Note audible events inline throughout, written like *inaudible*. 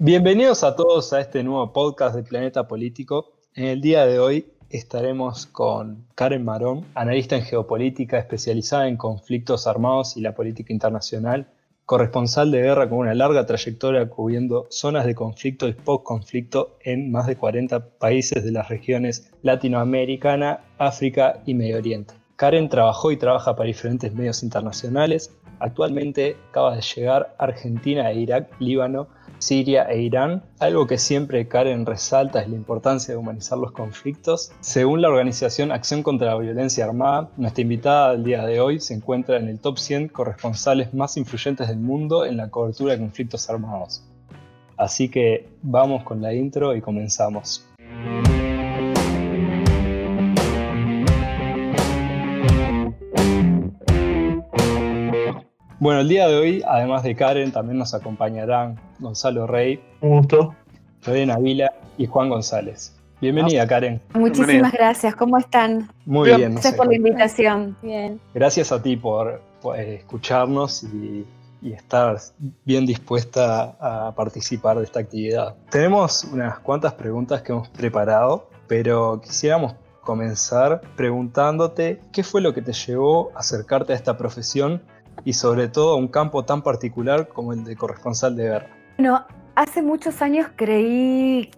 Bienvenidos a todos a este nuevo podcast de Planeta Político. En el día de hoy estaremos con Karen Marón, analista en geopolítica especializada en conflictos armados y la política internacional, corresponsal de guerra con una larga trayectoria cubriendo zonas de conflicto y post-conflicto en más de 40 países de las regiones latinoamericana, África y Medio Oriente. Karen trabajó y trabaja para diferentes medios internacionales. Actualmente acaba de llegar a Argentina e Irak, Líbano, Siria e Irán. Algo que siempre Karen resalta es la importancia de humanizar los conflictos. Según la organización Acción contra la Violencia Armada, nuestra invitada del día de hoy se encuentra en el top 100 corresponsales más influyentes del mundo en la cobertura de conflictos armados. Así que vamos con la intro y comenzamos. Bueno, el día de hoy, además de Karen, también nos acompañarán Gonzalo Rey, Un gusto. Lorena Vila y Juan González. Bienvenida, Karen. Muchísimas gracias. ¿Cómo están? Muy bien. Gracias por la invitación. Bien. Gracias a ti por, por, escucharnos y, y estar bien dispuesta a participar de esta actividad. Tenemos unas cuantas preguntas que hemos preparado, pero quisiéramos comenzar preguntándote qué fue lo que te llevó a acercarte a esta profesión y sobre todo a un campo tan particular como el de corresponsal de guerra. Bueno, hace muchos años creí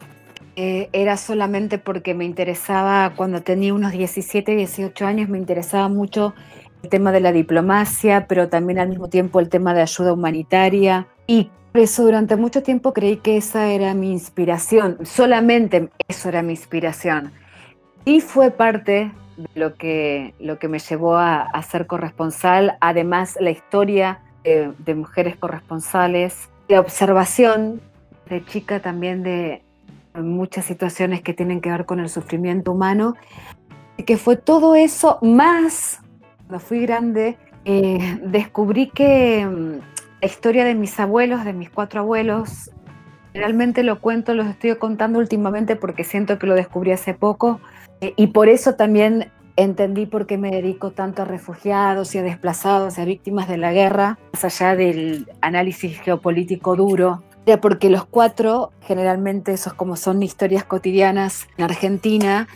que era solamente porque me interesaba, cuando tenía unos 17, 18 años, me interesaba mucho el tema de la diplomacia, pero también al mismo tiempo el tema de ayuda humanitaria. Y por eso durante mucho tiempo creí que esa era mi inspiración, solamente eso era mi inspiración. Y fue parte lo que, lo que me llevó a, a ser corresponsal, además la historia de, mujeres corresponsales, de observación de chica también de muchas situaciones que tienen que ver con el sufrimiento humano, que fue todo eso más, cuando fui grande, eh, descubrí que mm, la historia de mis abuelos, de mis cuatro abuelos, realmente lo cuento, los estoy contando últimamente porque siento que lo descubrí hace poco, y por eso también entendí por qué me dedico tanto a refugiados y a desplazados a víctimas de la guerra, más allá del análisis geopolítico duro. Era porque los cuatro, generalmente esos como son historias cotidianas en Argentina,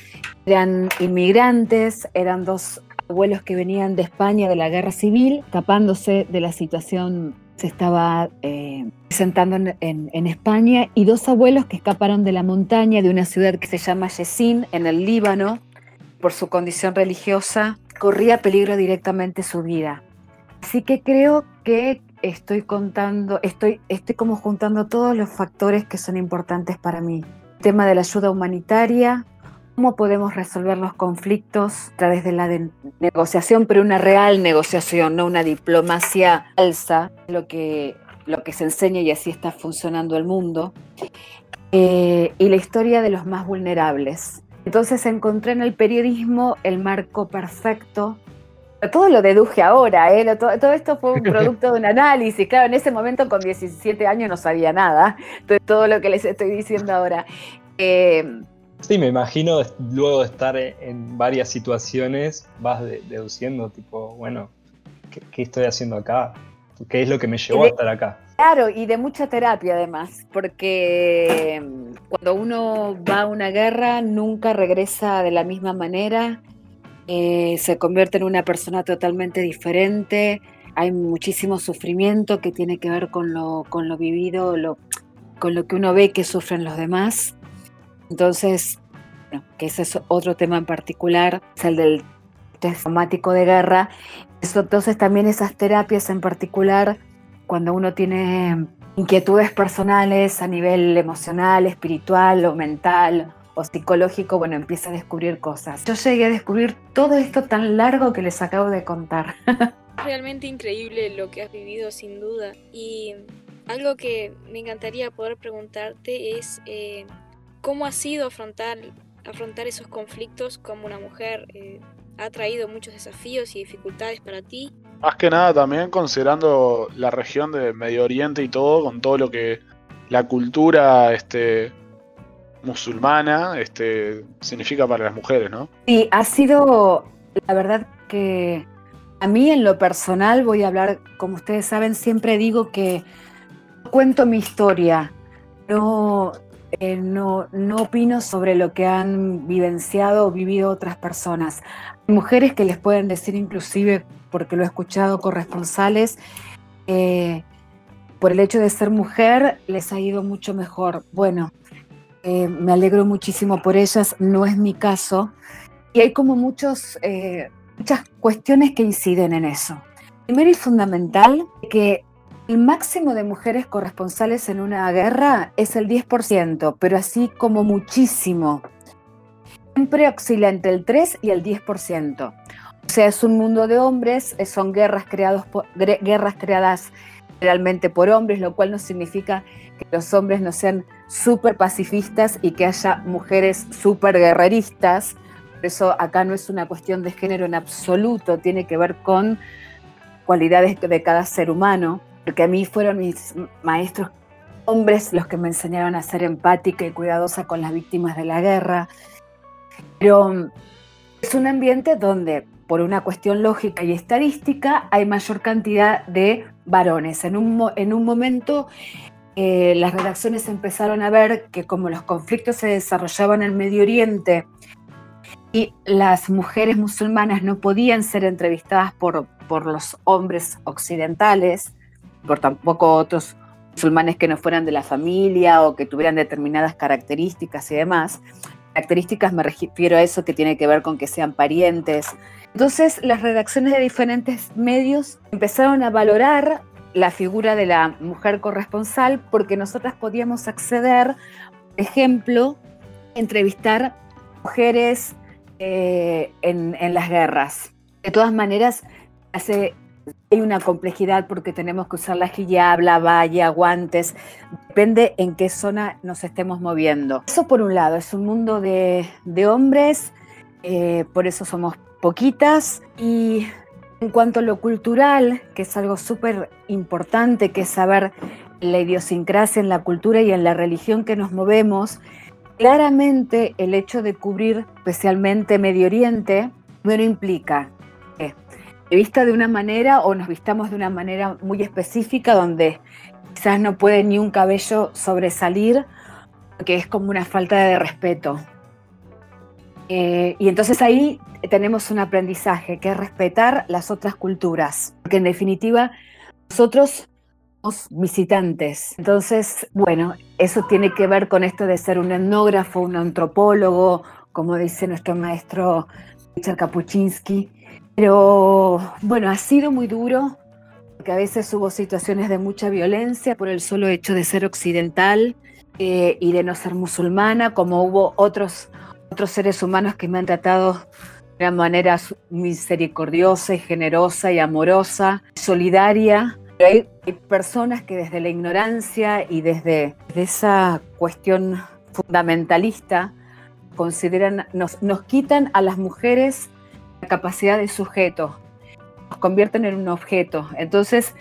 eran inmigrantes, eran dos abuelos que venían de España de la guerra civil, escapándose de la situación se estaba eh, en, en, en, España y dos abuelos que escaparon de la montaña de una ciudad que se llama Yesin en el Líbano por su condición religiosa corría peligro directamente su vida. Así que creo que estoy contando, estoy, estoy como juntando todos los factores que son importantes para mí. El tema de la ayuda humanitaria, cómo podemos resolver los conflictos a través de la negociación, pero una real negociación, no una diplomacia falsa, lo que, lo que se enseña y así está funcionando el mundo. Eh, y la historia de los más vulnerables. Entonces encontré en el periodismo el marco perfecto. Todo lo deduje ahora, ¿eh? todo, todo, esto fue un *laughs* producto de un análisis. Claro, en ese momento con 17 años no sabía nada. Entonces, todo lo que les estoy diciendo ahora. Eh, Sí, me imagino luego de estar en varias situaciones, vas de, deduciendo, tipo, bueno, ¿qué, ¿qué, estoy haciendo acá? ¿Qué es lo que me llevó de, a estar acá? Claro, y de mucha terapia además, porque cuando uno va a una guerra nunca regresa de la misma manera, eh, se convierte en una persona totalmente diferente, hay muchísimo sufrimiento que tiene que ver con lo, con lo vivido, lo, con lo que uno ve que sufren los demás. Entonces, que ese es otro tema en particular, el del traumático de guerra. Entonces también esas terapias en particular, cuando uno tiene inquietudes personales a nivel emocional, espiritual o mental o psicológico, bueno, empieza a descubrir cosas. Yo llegué a descubrir todo esto tan largo que les acabo de contar. *laughs* Realmente increíble lo que has vivido, sin duda. Y algo que me encantaría poder preguntarte es eh, cómo ha sido afrontar, afrontar esos conflictos como una mujer. Eh, ha traído muchos desafíos y dificultades para ti. Más que nada también considerando la región de Medio Oriente y todo, con todo lo que la cultura este, musulmana este, significa para las mujeres, ¿no? Sí, ha sido, la verdad que a mí en lo personal voy a hablar, como ustedes saben, siempre digo que cuento mi historia, no, eh, no, no opino sobre lo que han vivenciado o vivido otras personas. Hay mujeres que les pueden decir inclusive, porque lo he escuchado corresponsales, eh, por el hecho de ser mujer les ha ido mucho mejor. Bueno, eh, me alegro muchísimo por ellas, no es mi caso. Y hay como muchos, muchas cuestiones que inciden en eso. Primero y fundamental, que el máximo de mujeres corresponsales en una guerra es el 10%, pero así como muchísimo. Siempre oscila entre el 3 y el 10%. O sea, es un mundo de hombres, eh, son guerras, creados guerras creadas realmente por hombres, lo cual no significa que los hombres no sean súper pacifistas y que haya mujeres súper guerreristas. Por eso acá no es una cuestión de género en absoluto, tiene que ver con cualidades de cada ser humano porque a mí fueron mis maestros hombres los que me enseñaron a ser empática y cuidadosa con las víctimas de la guerra. Pero es un ambiente donde, por una cuestión lógica y estadística, hay mayor cantidad de varones. En un, en un momento eh, las redacciones empezaron a ver que como los conflictos se desarrollaban en el Medio Oriente y las mujeres musulmanas no podían ser entrevistadas por, por los hombres occidentales, por tampoco otros musulmanes que no fueran de la familia o que tuvieran determinadas características y demás. Características me refiero a eso que tiene que ver con que sean parientes. Entonces las redacciones de diferentes medios empezaron a valorar la figura de la mujer corresponsal porque nosotras podíamos acceder, por ejemplo, entrevistar mujeres eh, en, en las guerras. De todas maneras, hace hay una complejidad porque tenemos que usar la hijab, la valla, guantes, depende en qué zona nos estemos moviendo. Eso por un lado, es un mundo de, hombres, eh, por eso somos poquitas. Y en cuanto a lo cultural, que es algo súper importante, que es saber la idiosincrasia en la cultura y en la religión que nos movemos, claramente el hecho de cubrir especialmente Medio Oriente, no implica vista de una manera o nos vistamos de una manera muy específica donde quizás no puede ni un cabello sobresalir, que es como una falta de respeto. Eh, y entonces ahí tenemos un aprendizaje, que es respetar las otras culturas, porque en definitiva nosotros somos visitantes. Entonces, bueno, eso tiene que ver con esto de ser un etnógrafo, un antropólogo, como dice nuestro maestro Richard Kapuczynski, pero bueno, ha sido muy duro, porque a veces hubo situaciones de mucha violencia por el solo hecho de ser occidental eh, y de no ser musulmana, como hubo otros, otros seres humanos que me han tratado de una manera misericordiosa y generosa y amorosa, solidaria. Pero hay, personas que desde la ignorancia y desde, esa cuestión fundamentalista consideran, nos, nos quitan a las mujeres capacidad de sujeto, nos convierten en un objeto. Entonces,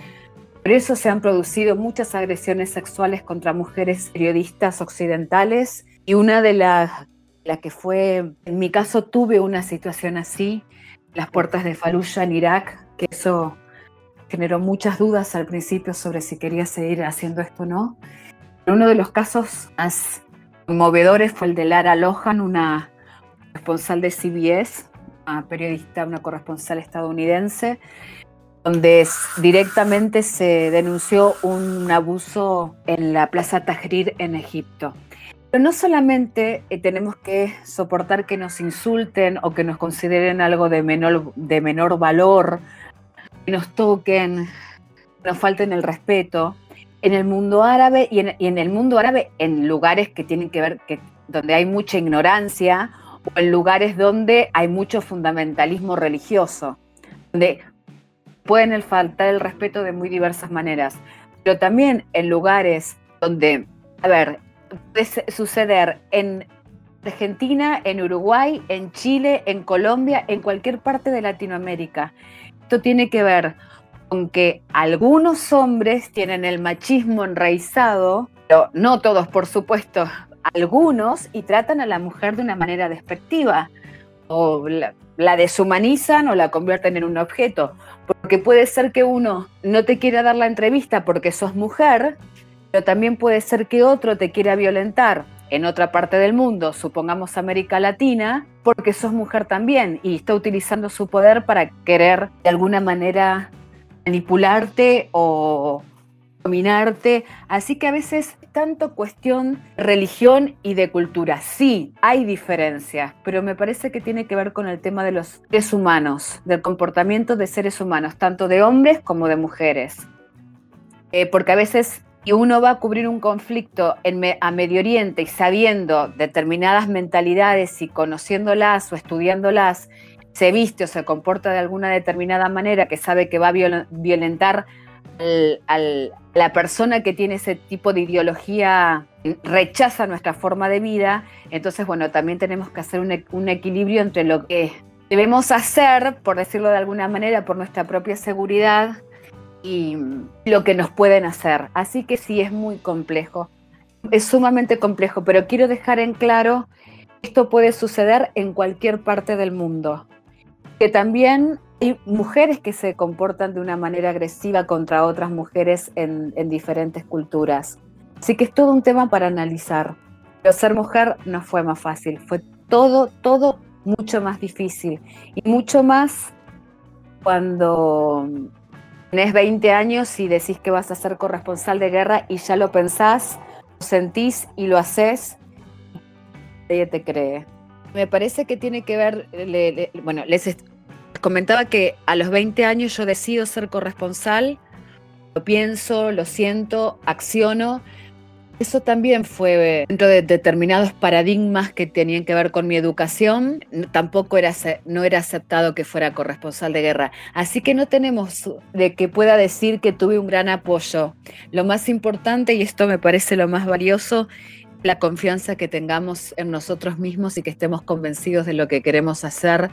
por eso se han producido muchas agresiones sexuales contra mujeres periodistas occidentales y una de las la que fue, en mi caso tuve una situación así, las puertas de Fallujah en Irak, que eso generó muchas dudas al principio sobre si quería seguir haciendo esto o no. Uno de los casos más conmovedores fue el de Lara Lohan, una responsable de CBS, periodista, una corresponsal estadounidense, donde directamente se denunció un abuso en la Plaza Tahrir en Egipto. Pero no solamente eh, tenemos que soportar que nos insulten o que nos consideren algo de menor, de menor valor, que nos toquen, que nos falten el respeto. En el mundo árabe y en, y en el mundo árabe en lugares que tienen que ver, que, donde hay mucha ignorancia o en lugares donde hay mucho fundamentalismo religioso, donde pueden faltar el respeto de muy diversas maneras, pero también en lugares donde, a ver, puede suceder en Argentina, en Uruguay, en Chile, en Colombia, en cualquier parte de Latinoamérica. Esto tiene que ver con que algunos hombres tienen el machismo enraizado, pero no todos, por supuesto, algunos y tratan a la mujer de una manera despectiva o la, deshumanizan o la convierten en un objeto. Porque puede ser que uno no te quiera dar la entrevista porque sos mujer pero también puede ser que otro te quiera violentar en otra parte del mundo, supongamos América Latina, porque sos mujer también y está utilizando su poder para querer de alguna manera manipularte o dominarte. Así que a veces tanto cuestión religión y de cultura. Sí, hay diferencias, pero me parece que tiene que ver con el tema de los seres humanos, del comportamiento de seres humanos, tanto de hombres como de mujeres. Eh, porque a veces uno va a cubrir un conflicto a Medio Oriente y sabiendo determinadas mentalidades y conociéndolas o estudiándolas, se viste o se comporta de alguna determinada manera que sabe que va a violentar la persona que tiene ese tipo de ideología, rechaza nuestra forma de vida, entonces, bueno, también tenemos que hacer un, un equilibrio entre lo que debemos hacer, por decirlo de alguna manera, por nuestra propia seguridad, y lo que nos pueden hacer. Así que sí, es muy complejo. Es sumamente complejo, pero quiero dejar en claro esto puede suceder en cualquier parte del mundo. Que también hay mujeres que se comportan de una manera agresiva contra otras mujeres en, en diferentes culturas. Así que es todo un tema para analizar. Pero ser mujer no fue más fácil, fue todo, todo mucho más difícil. Y mucho más cuando tenés 20 años y decís que vas a ser corresponsal de guerra y ya lo pensás, lo sentís y lo haces, nadie te cree. Me parece que tiene que ver, bueno, les comentaba que a los 20 años yo decido ser corresponsal, lo pienso, lo siento, acciono, eso también fue dentro de determinados paradigmas que tenían que ver con mi educación. Tampoco era, no era aceptado que fuera corresponsal de guerra. Así que no tenemos de que pueda decir que tuve un gran apoyo. Lo más importante, y esto me parece lo más valioso, la confianza que tengamos en nosotros mismos y que estemos convencidos de lo que queremos hacer,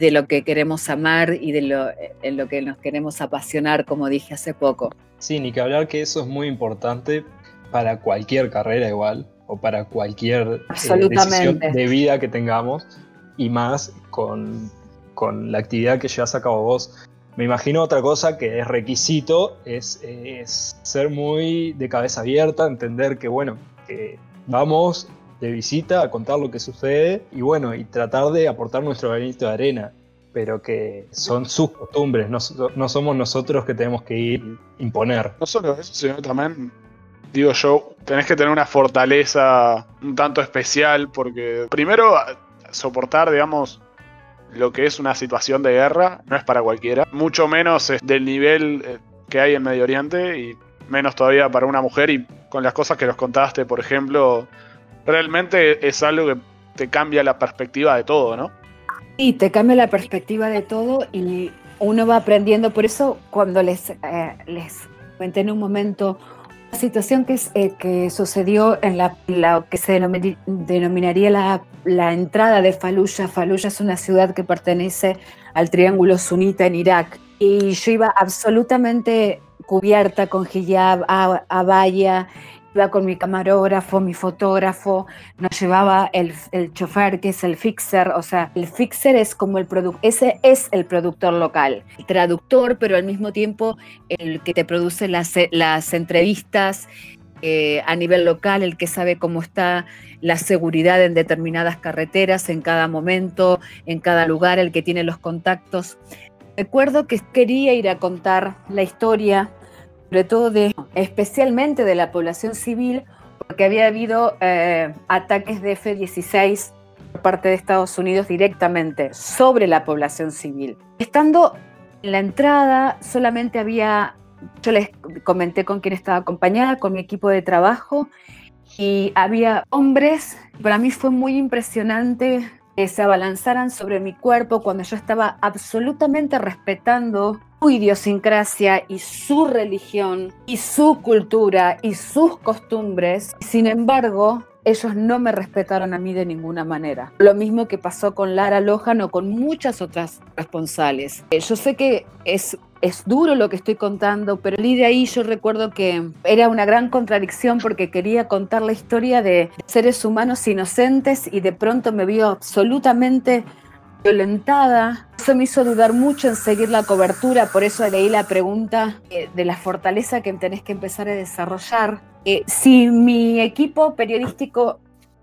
de lo que queremos amar y de lo, en lo que nos queremos apasionar, como dije hace poco. Sí, ni que hablar que eso es muy importante para cualquier carrera igual o para cualquier eh, decisión de vida que tengamos y más con, la actividad que llevas a cabo vos. Me imagino otra cosa que es requisito, es, ser muy de cabeza abierta, entender que bueno, que vamos de visita a contar lo que sucede y bueno, y tratar de aportar nuestro granito de arena, pero que son sus costumbres, no, no somos nosotros que tenemos que ir imponer. No solo eso, sino también digo yo, tenés que tener una fortaleza un tanto especial porque primero soportar, digamos, lo que es una situación de guerra no es para cualquiera, mucho menos del nivel eh, que hay en Medio Oriente y menos todavía para una mujer. Y con las cosas que nos contaste, por ejemplo, realmente es algo que te cambia la perspectiva de todo, ¿no? Sí, te cambia la perspectiva de todo y uno va aprendiendo, por eso cuando les, eh, les comenté en un momento la situación que, es, eh, que sucedió en la, que se denominaría la, la, entrada de Fallujah. Fallujah es una ciudad que pertenece al Triángulo Sunita en Irak. Y yo iba absolutamente cubierta con hijab, abaya, iba con mi camarógrafo, mi fotógrafo, nos llevaba el, el, chofer que es el fixer, o sea, el fixer es como el productor, ese es el productor local, el traductor, pero al mismo tiempo el que te produce las, las entrevistas eh, a nivel local, el que sabe cómo está la seguridad en determinadas carreteras, en cada momento, en cada lugar, el que tiene los contactos. Recuerdo que quería ir a contar la historia sobre todo de, especialmente de la población civil, porque había habido eh, ataques de F-16 por parte de Estados Unidos directamente sobre la población civil. Estando en la entrada, solamente había, yo les comenté con quién estaba acompañada, con mi equipo de trabajo, y había hombres, para mí fue muy impresionante que se abalanzaran sobre mi cuerpo cuando yo estaba absolutamente respetando su idiosincrasia y su religión y su cultura y sus costumbres. Sin embargo, ellos no me respetaron a mí de ninguna manera. Lo mismo que pasó con Lara Lohan o con muchas otras responsables. Eh, yo sé que es, es duro lo que estoy contando, pero de ahí yo recuerdo que era una gran contradicción porque quería contar la historia de seres humanos inocentes y de pronto me vio absolutamente violentada. Eso me hizo dudar mucho en seguir la cobertura, por eso leí la pregunta eh, de la fortaleza que tenés que empezar a desarrollar. Eh, si mi equipo periodístico,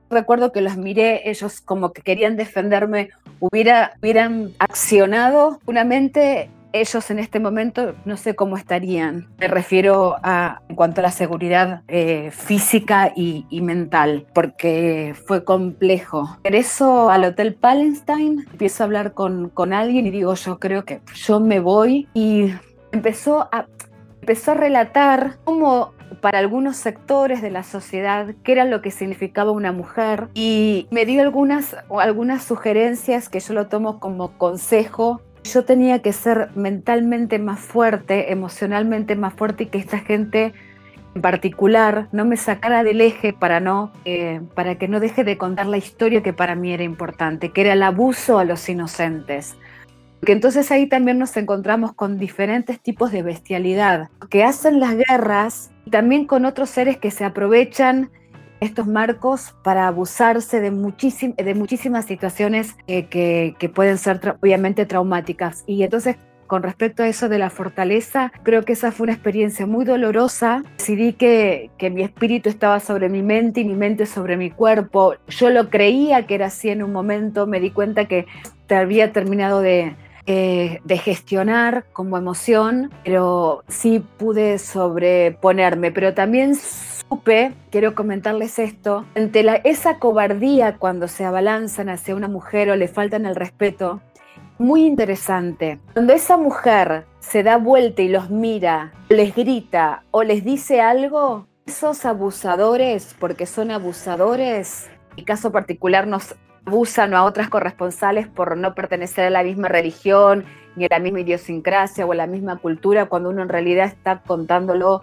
recuerdo que los miré, ellos como que querían defenderme, hubiera, hubieran accionado, mente ellos en este momento no sé cómo estarían. Me refiero a en cuanto a la seguridad eh, física y, mental, porque fue complejo. Regreso al Hotel Palestine, empiezo a hablar con, con alguien y digo, yo creo que yo me voy y empezó a, empezó a relatar cómo para algunos sectores de la sociedad qué era lo que significaba una mujer y me dio algunas, algunas sugerencias que yo lo tomo como consejo yo tenía que ser mentalmente más fuerte, emocionalmente más fuerte y que esta gente en particular no me sacara del eje para, no, eh, para que no deje de contar la historia que para mí era importante, que era el abuso a los inocentes. Que entonces ahí también nos encontramos con diferentes tipos de bestialidad que hacen las guerras y también con otros seres que se aprovechan estos marcos para abusarse de, de muchísimas situaciones eh, que, pueden ser obviamente traumáticas. Y entonces con respecto a eso de la fortaleza, creo que esa fue una experiencia muy dolorosa. Decidí que, que, mi espíritu estaba sobre mi mente y mi mente sobre mi cuerpo. Yo lo creía que era así en un momento, me di cuenta que había terminado de, eh, de gestionar como emoción, pero sí pude sobreponerme. Pero también quiero comentarles esto, ante esa cobardía cuando se abalanzan hacia una mujer o le faltan el respeto, muy interesante. Cuando esa mujer se da vuelta y los mira, les grita o les dice algo, esos abusadores, porque son abusadores, mi caso particular nos abusan a otras corresponsales por no pertenecer a la misma religión, ni a la misma idiosincrasia o a la misma cultura, cuando uno en realidad está contándolo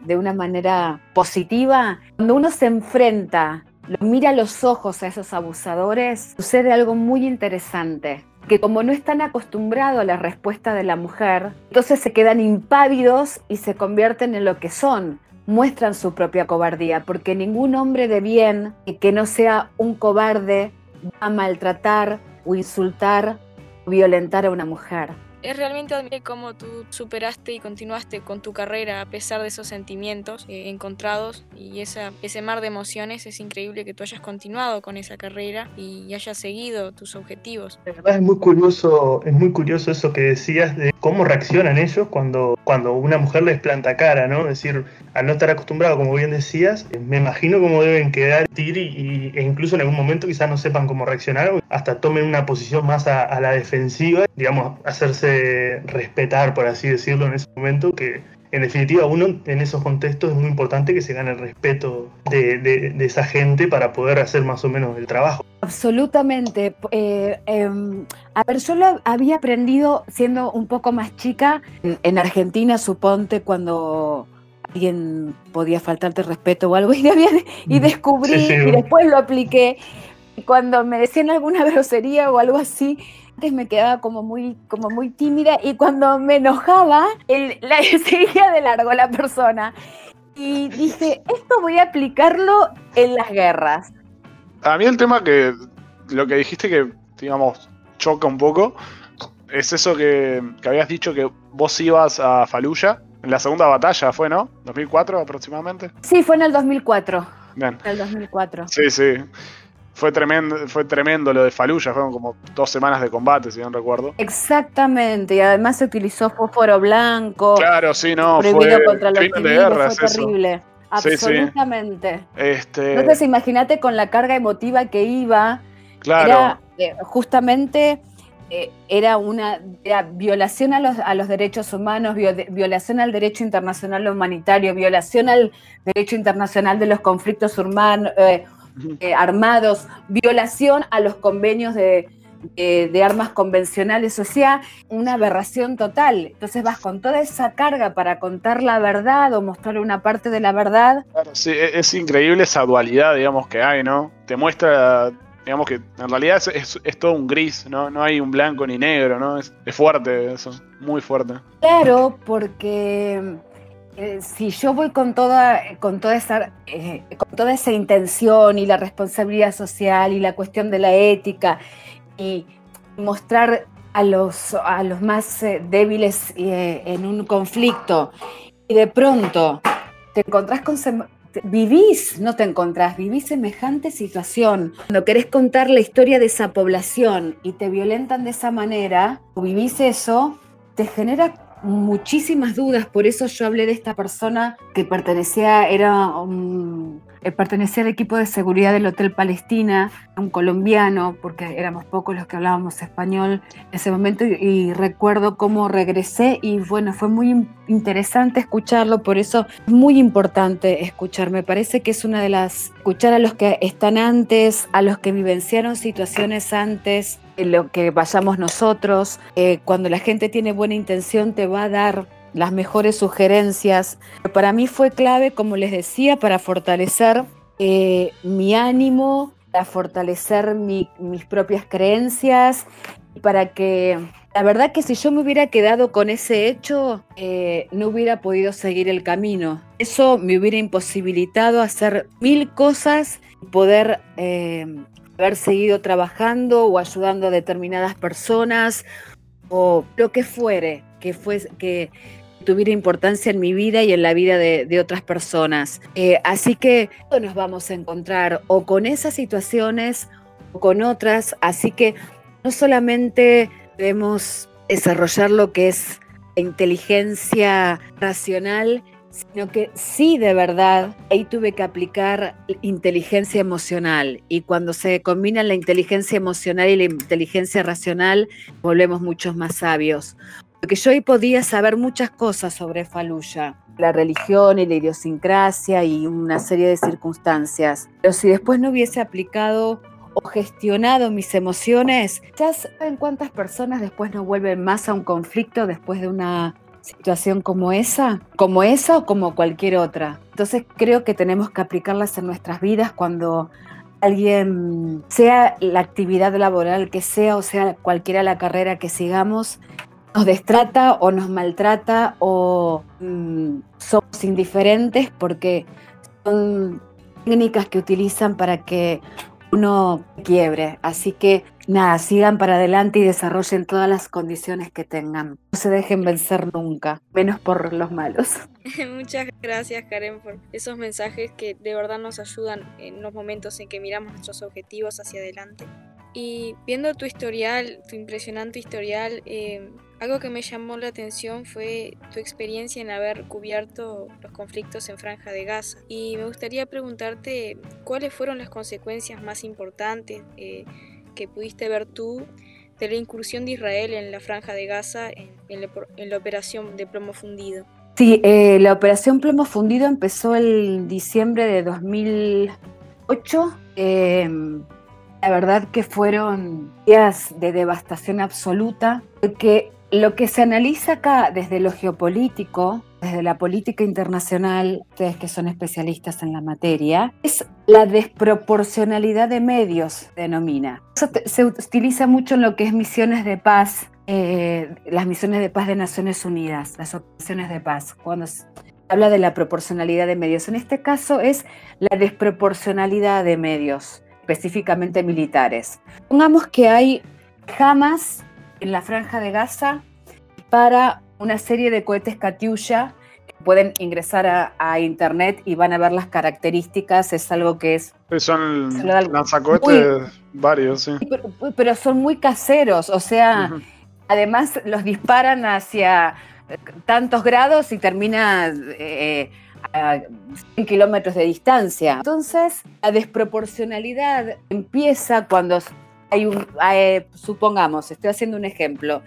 de una manera positiva. Cuando uno se enfrenta, lo mira a los ojos a esos abusadores, sucede algo muy interesante que como no están acostumbrados a la respuesta de la mujer, entonces se quedan impávidos y se convierten en lo que son, muestran su propia cobardía, porque ningún hombre de bien que no sea un cobarde a maltratar o insultar o violentar a una mujer. Es realmente admirable cómo tú superaste y continuaste con tu carrera a pesar de esos sentimientos eh, encontrados y ese mar de emociones. Es increíble que tú hayas continuado con esa carrera y hayas seguido tus objetivos. La verdad es muy curioso, es muy curioso eso que decías de cómo reaccionan ellos cuando, cuando una mujer les planta cara, ¿no? Es decir, al no estar acostumbrado, como bien decías, me imagino cómo deben quedar y, e incluso en algún momento quizás no sepan cómo reaccionar, hasta tomen una posición más a, la defensiva, digamos, hacerse respetar, por así decirlo, en ese momento, que en definitiva uno en esos contextos es muy importante que se gane el respeto de, esa gente para poder hacer más o menos el trabajo. Absolutamente. Eh, em, a ver, yo lo había aprendido siendo un poco más chica en Argentina, suponte, cuando alguien podía faltarte respeto o algo *laughs* y, y descubrí y después lo apliqué. Cuando me decían alguna *laughs* grosería o algo así, antes me quedaba como muy, como muy tímida y cuando me enojaba, el, la *laughs* seguía de largo la persona. Y dije, esto voy a aplicarlo en las guerras. A mí el tema que, lo que dijiste que, digamos, choca un poco, es eso que, que habías dicho que vos ibas a Faluya en la segunda batalla fue, ¿no? ¿2004 aproximadamente? Sí, fue en el 2004. Bien. En el 2004. Sí, sí. Fue tremendo, fue tremendo lo de Faluya, fueron como dos semanas de combate, si no recuerdo. Exactamente, y además se utilizó fósforo blanco. Claro, sí, no, fue contra los de guerra, fue terrible. Absolutamente. Este... Entonces imagínate con la carga emotiva que iba. Claro. Era, eh, justamente eh, era una violación a los, a los, derechos humanos, violación al derecho internacional humanitario, violación al derecho internacional de los conflictos urbanos, eh, eh, armados, violación a los convenios de, armas convencionales, o sea, una aberración total. Entonces vas con toda esa carga para contar la verdad o mostrar una parte de la verdad. sí, e-, es increíble esa dualidad, digamos, que hay, ¿no? Te muestra digamos que en realidad es, todo un gris, ¿no? No hay un blanco ni negro, ¿no? Es, fuerte eso, muy fuerte. Claro, porque eh, si yo voy con toda, con, toda esa, eh, con toda esa intención y la responsabilidad social y la cuestión de la ética y mostrar a los, a los más eh, débiles en un conflicto y de pronto te encontrás con... Vivís, no te encontrás, vivís semejante situación. Cuando querés contar la historia de esa población y te violentan de esa manera, o vivís eso, te genera muchísimas dudas, por eso yo hablé de esta persona que pertenecía, era eh, pertenecía al equipo de seguridad del Hotel Palestina, un colombiano, porque éramos pocos los que hablábamos español en ese momento, y, recuerdo cómo regresé y bueno, fue muy interesante escucharlo, por eso es muy importante escuchar, me parece que es una de las, escuchar a los que están antes, a los que vivenciaron situaciones antes, lo que vayamos nosotros. Eh, cuando la gente tiene buena intención te va a dar las mejores sugerencias. Para mí fue clave, como les decía, para fortalecer eh, mi ánimo, para fortalecer mis propias creencias, para que la verdad que si yo me hubiera quedado con ese hecho, eh, no hubiera podido seguir el camino. Eso me hubiera imposibilitado hacer mil cosas, poder haber seguido trabajando o ayudando a determinadas personas o lo que fuere que, fue, que tuviera importancia en mi vida y en la vida de, otras personas. Eh, así que nos vamos a encontrar o con esas situaciones o con otras, así que no solamente debemos desarrollar lo que es inteligencia racional, sino que sí, de verdad, ahí tuve que aplicar inteligencia emocional. Y cuando se combinan la inteligencia emocional y la inteligencia racional, volvemos muchos más sabios. Porque yo ahí podía saber muchas cosas sobre Faluya, la religión y la idiosincrasia y una serie de circunstancias. Pero si después no hubiese aplicado o gestionado mis emociones, ¿ya saben cuántas personas después no vuelven más a un conflicto después de una situación como esa, como esa o como cualquier otra. Entonces creo que tenemos que aplicarlas en nuestras vidas cuando alguien, sea la actividad laboral que sea o sea cualquiera la carrera que sigamos, nos destrata o nos maltrata o mm, somos indiferentes porque son técnicas que utilizan para que uno quiebre. Así que nada, sigan para adelante y desarrollen todas las condiciones que tengan. No se dejen vencer nunca, menos por los malos. *laughs* *laughs* Muchas gracias Karen por esos mensajes que de verdad nos ayudan en los momentos en que miramos nuestros objetivos hacia adelante. Y viendo tu historial, tu impresionante historial, eh, algo que me llamó la atención fue tu experiencia en haber cubierto los conflictos en Franja de Gaza. Y me gustaría preguntarte cuáles fueron las consecuencias más importantes eh, que pudiste ver tú de la incursión de Israel en la Franja de Gaza en, la, operación de plomo fundido. Sí, eh, la operación plomo fundido empezó el diciembre de 2008. Em, la verdad que fueron días de devastación absoluta, porque lo que se analiza acá desde lo geopolítico, desde la política internacional, ustedes que son especialistas en la materia, es la desproporcionalidad de medios, denomina. Eso se utiliza mucho en lo que es misiones de paz, eh, las misiones de paz de Naciones Unidas, las operaciones de paz, cuando se habla de la proporcionalidad de medios. En este caso es la desproporcionalidad de medios, específicamente militares. Pongamos que hay jamás en la franja de Gaza para una serie de cohetes Katyusha que pueden ingresar a, internet y van a ver las características. Es algo que es. Son lanzacohetes varios, sí. Pero, son muy caseros, o sea, además los disparan hacia tantos grados y termina. Eh, a 100 kilómetros de distancia. Entonces, la desproporcionalidad empieza cuando hay un, eh, supongamos, estoy haciendo un ejemplo,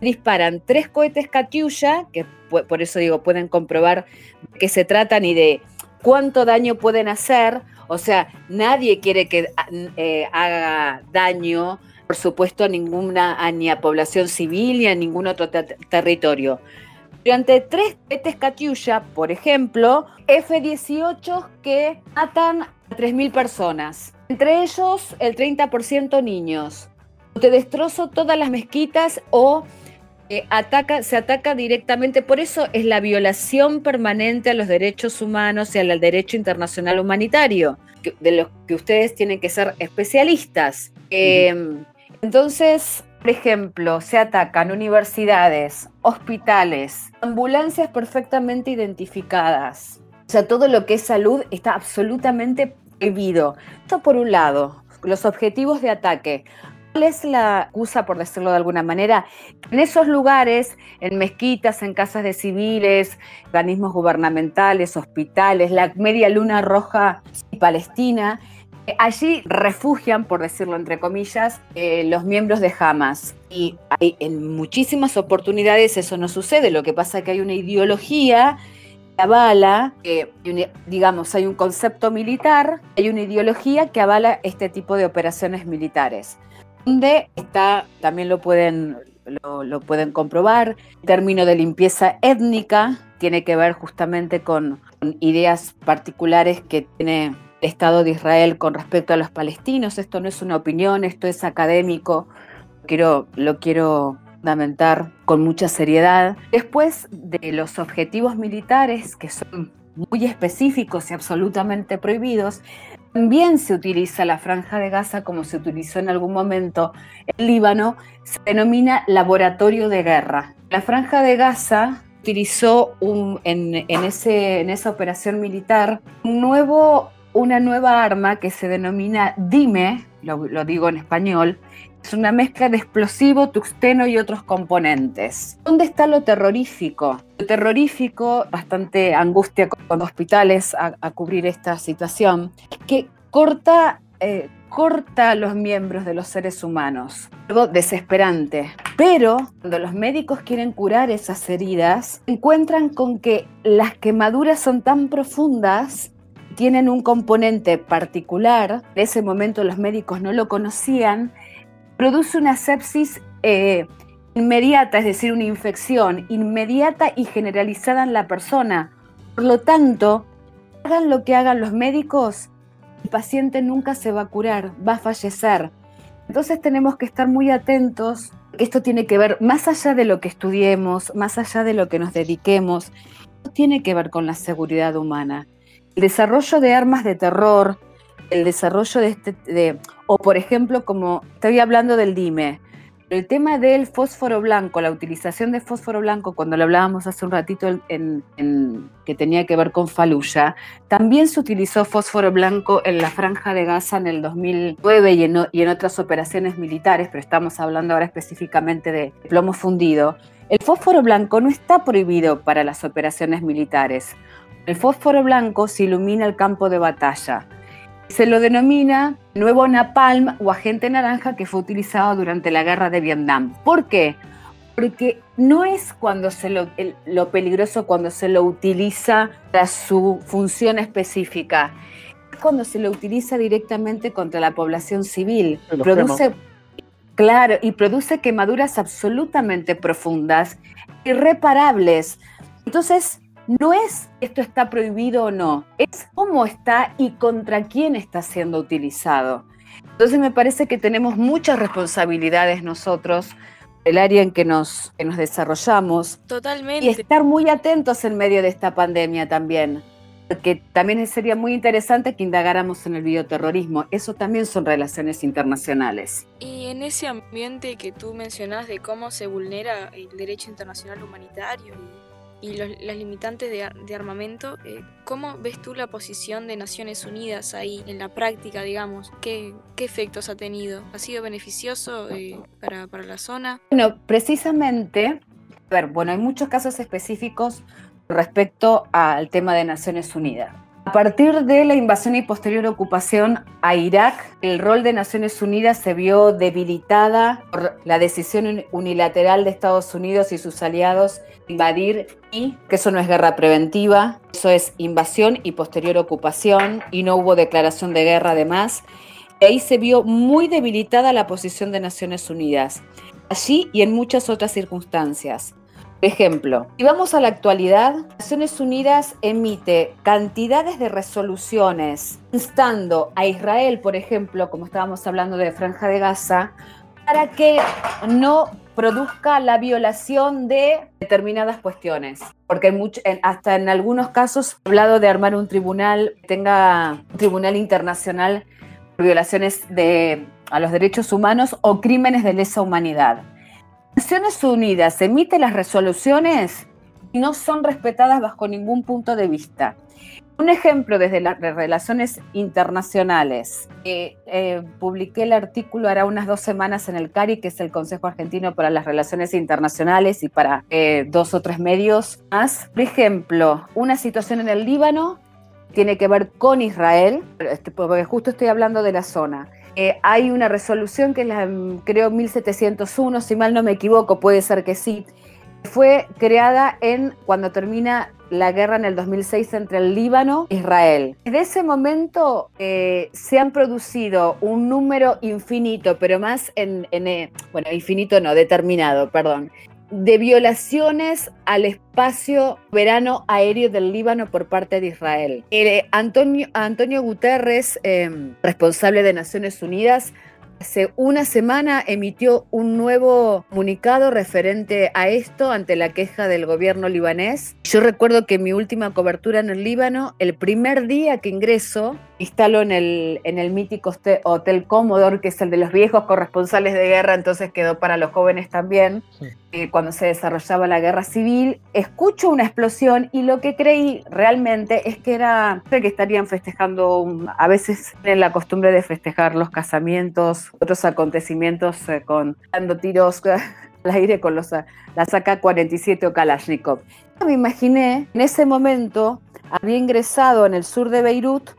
disparan tres cohetes Katyusha, que por eso digo, pueden comprobar de qué se tratan y de cuánto daño pueden hacer. O sea, nadie quiere que eh, haga daño, por supuesto, a ninguna, ni a población civil ni a ningún otro territorio. Durante tres cohetes Katyusha, por ejemplo, F-18 que matan a 3.000 personas. Entre ellos, el 30% niños. Te destrozo todas las mezquitas o eh, ataca, se ataca directamente. Por eso es la violación permanente a los derechos humanos y al derecho internacional humanitario, de los que ustedes tienen que ser especialistas. Em, entonces, por ejemplo, se atacan universidades, hospitales, ambulancias perfectamente identificadas. O sea, todo lo que es salud está absolutamente prohibido. Esto por un lado, los objetivos de ataque. ¿Cuál es la excusa, por decirlo de alguna manera? En esos lugares, en mezquitas, en casas de civiles, organismos gubernamentales, hospitales, la Media Luna Roja Palestina, Allí refugian, por decirlo entre comillas, eh, los miembros de Hamas. Y hay, en muchísimas oportunidades eso no sucede. Lo que pasa es que hay una ideología avala, digamos, hay un concepto militar, hay una ideología que avala este tipo de operaciones militares. Donde está, también lo pueden, lo, pueden comprobar, el término de limpieza étnica tiene que ver justamente con, con ideas particulares que tiene Estado de Israel con respecto a los palestinos. Esto no es una opinión, esto es académico. Quiero, lo quiero fundamentar con mucha seriedad. Después de los objetivos militares, que son muy específicos y absolutamente prohibidos, también se utiliza la franja de Gaza como se utilizó en algún momento el Líbano, se denomina laboratorio de guerra. La franja de Gaza utilizó en esa operación militar un nuevo una nueva arma que se denomina DIME, lo, digo en español, es una mezcla de explosivo, tuxteno y otros componentes. ¿Dónde está lo terrorífico? Lo terrorífico, bastante angustia con hospitales a, cubrir esta situación, es que corta, eh, corta los miembros de los seres humanos. Algo desesperante. Pero cuando los médicos quieren curar esas heridas, encuentran con que las quemaduras son tan profundas tienen un componente particular, en ese momento los médicos no lo conocían, produce una sepsis eh, inmediata, es decir, una infección inmediata y generalizada en la persona. Por lo tanto, hagan lo que hagan los médicos, el paciente nunca se va a curar, va a fallecer. Entonces tenemos que estar muy atentos. Esto tiene que ver, más allá de lo que estudiemos, más allá de lo que nos dediquemos, tiene que ver con la seguridad humana el desarrollo de armas de terror, el desarrollo de este, o por ejemplo, como estoy hablando del DIME, el tema del fósforo blanco, la utilización de fósforo blanco, cuando lo hablábamos hace un ratito en, que tenía que ver con Faluya, también se utilizó fósforo blanco en la franja de Gaza en el 2009 y en, y en otras operaciones militares, pero estamos hablando ahora específicamente de plomo fundido. El fósforo blanco no está prohibido para las operaciones militares. El fósforo blanco se ilumina el campo de batalla. Se lo denomina nuevo napalm o agente naranja que fue utilizado durante la guerra de Vietnam. ¿Por qué? Porque no es cuando se lo, peligroso cuando se lo utiliza para su función específica, es cuando se lo utiliza directamente contra la población civil. Produce, claro, y produce quemaduras absolutamente profundas, irreparables. Entonces, no es esto está prohibido o no, es cómo está y contra quién está siendo utilizado. Entonces me parece que tenemos muchas responsabilidades nosotros, el área en que nos, nos desarrollamos. Totalmente. Y estar muy atentos en medio de esta pandemia también. Porque también sería muy interesante que indagáramos en el bioterrorismo. Eso también son relaciones internacionales. Y en ese ambiente que tú mencionas de cómo se vulnera el derecho internacional humanitario y las limitantes de, armamento, eh, ¿cómo ves tú la posición de Naciones Unidas ahí en la práctica, digamos? ¿Qué, qué efectos ha tenido? ¿Ha sido beneficioso eh, para, para, la zona? Bueno, precisamente, a ver, bueno, hay muchos casos específicos respecto al tema de Naciones Unidas. A partir de la invasión y posterior ocupación a Irak, el rol de Naciones Unidas se vio debilitada por la decisión unilateral de Estados Unidos y sus aliados de invadir y que eso no es guerra preventiva, eso es invasión y posterior ocupación y no hubo declaración de guerra además. Y ahí se vio muy debilitada la posición de Naciones Unidas, allí y en muchas otras circunstancias. Ejemplo, si vamos a la actualidad, Naciones Unidas emite cantidades de resoluciones instando a Israel, por ejemplo, como estábamos hablando de Franja de Gaza, para que no produzca la violación de determinadas cuestiones. Porque hasta en algunos casos he hablado de armar un tribunal, tenga un tribunal internacional por violaciones de a los derechos humanos o crímenes de lesa humanidad. Naciones Unidas emite las resoluciones y no son respetadas bajo ningún punto de vista. Un ejemplo desde las relaciones internacionales. Eh, publiqué el artículo hará unas dos semanas en el CARI, que es el Consejo Argentino para las Relaciones Internacionales y para eh, dos o tres medios más. Por ejemplo, una situación en el Líbano tiene que ver con Israel, este, porque justo estoy hablando de la zona. Eh, hay una resolución que es la, creo, 1701, si mal no me equivoco, puede ser que sí, fue creada en cuando termina la guerra en el 2006 entre el Líbano e Israel. Desde ese momento eh, se han producido un número infinito, pero más en, eh, bueno, infinito no, determinado, perdón, de violaciones al espacio verano aéreo del Líbano por parte de Israel. Eh, Antonio, Antonio Guterres, responsable de Naciones Unidas, Hace una semana emitió un nuevo comunicado referente a esto ante la queja del gobierno libanés. Yo recuerdo que mi última cobertura en el Líbano, el primer día que ingreso, instalo en el, en el mítico Hotel Commodore, que es el de los viejos corresponsales de guerra, entonces quedó para los jóvenes también, eh, cuando se desarrollaba la guerra civil. Escucho una explosión y lo que creí realmente es que era que estarían festejando, a veces tienen la costumbre de festejar los casamientos, otros acontecimientos eh, con dando tiros *laughs* al aire con los, la AK-47 o Kalashnikov. Me imaginé, en ese momento había ingresado en el sur de Beirut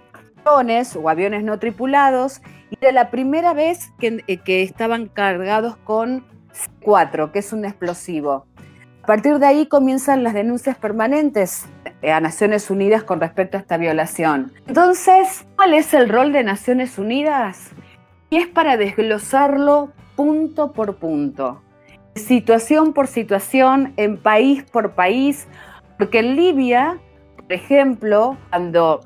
o aviones no tripulados y era la primera vez que, eh, que estaban cargados con C4, que es un explosivo. A partir de ahí comienzan las denuncias permanentes a Naciones Unidas con respecto a esta violación. Entonces, ¿cuál es el rol de Naciones Unidas? Y es para desglosarlo punto por punto, situación por situación, en país por país, porque en Libia, por ejemplo, cuando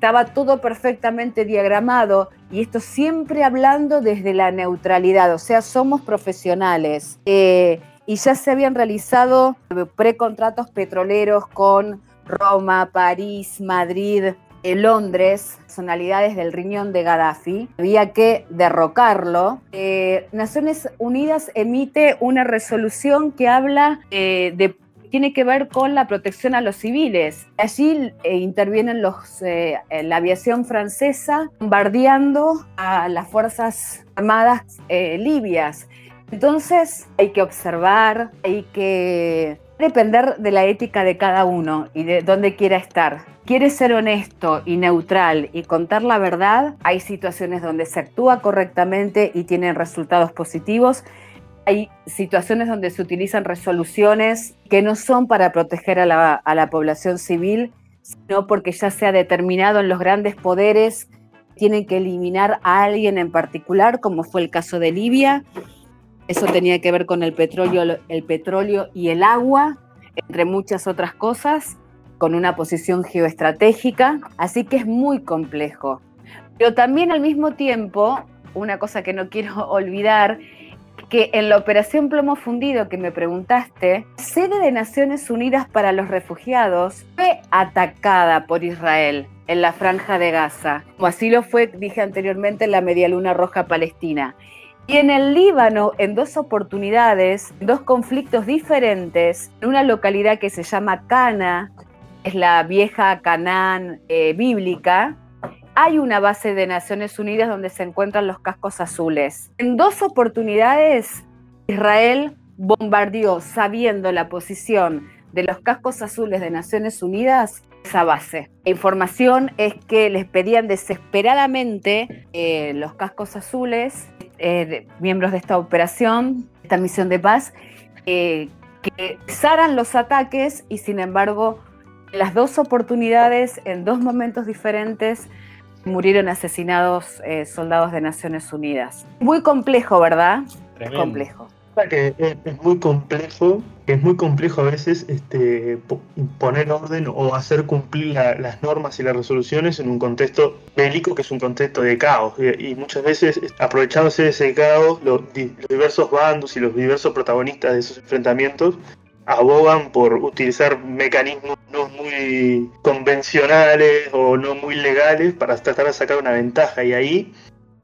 estaba todo perfectamente diagramado y esto siempre hablando desde la neutralidad, o sea, somos profesionales. Eh, y ya se habían realizado precontratos petroleros con Roma, París, Madrid, eh, Londres, personalidades del riñón de Gaddafi. Había que derrocarlo. Eh, Naciones Unidas emite una resolución que habla de tiene que ver con la protección a los civiles. Allí eh, intervienen los, eh, la aviación francesa bombardeando a las Fuerzas Armadas eh, libias. Entonces hay que observar, hay que depender de la ética de cada uno y de dónde quiera estar. Quiere ser honesto y neutral y contar la verdad, hay situaciones donde se actúa correctamente y tienen resultados positivos hay situaciones donde se utilizan resoluciones que no son para proteger a la, población civil, sino porque ya se ha determinado en los grandes poderes tienen que eliminar a alguien en particular, como fue el caso de Libia. Eso tenía que ver con el petróleo, el petróleo y el agua, entre muchas otras cosas, con una posición geoestratégica. Así que es muy complejo. Pero también al mismo tiempo, una cosa que no quiero *laughs* olvidar que en la operación Plomo Fundido que me preguntaste, sede de Naciones Unidas para los Refugiados fue atacada por Israel en la franja de Gaza, como así lo fue, dije anteriormente, en la Media Luna Roja Palestina. Y en el Líbano, en dos oportunidades, dos conflictos diferentes, en una localidad que se llama Cana, es la vieja Canaán eh, bíblica, hay una base de Naciones Unidas donde se encuentran los cascos azules. En dos oportunidades, Israel bombardeó, sabiendo la posición de los cascos azules de Naciones Unidas, esa base. La información es que les pedían desesperadamente eh, los cascos azules, eh, miembros de esta operación, esta misión de paz, eh, que cesaran los ataques y sin embargo, en las dos oportunidades, en dos momentos diferentes, murieron asesinados eh, soldados de Naciones Unidas. Muy complejo, ¿verdad? Complejo. Que es, muy complejo, es muy complejo a veces este, poner orden o hacer cumplir las normas y las resoluciones en un contexto bélico que es un contexto de caos. Y, muchas veces, aprovechándose de ese caos, los diversos bandos y los diversos protagonistas de esos enfrentamientos abogan por utilizar mecanismos no muy convencionales o no muy legales para tratar de sacar una ventaja y ahí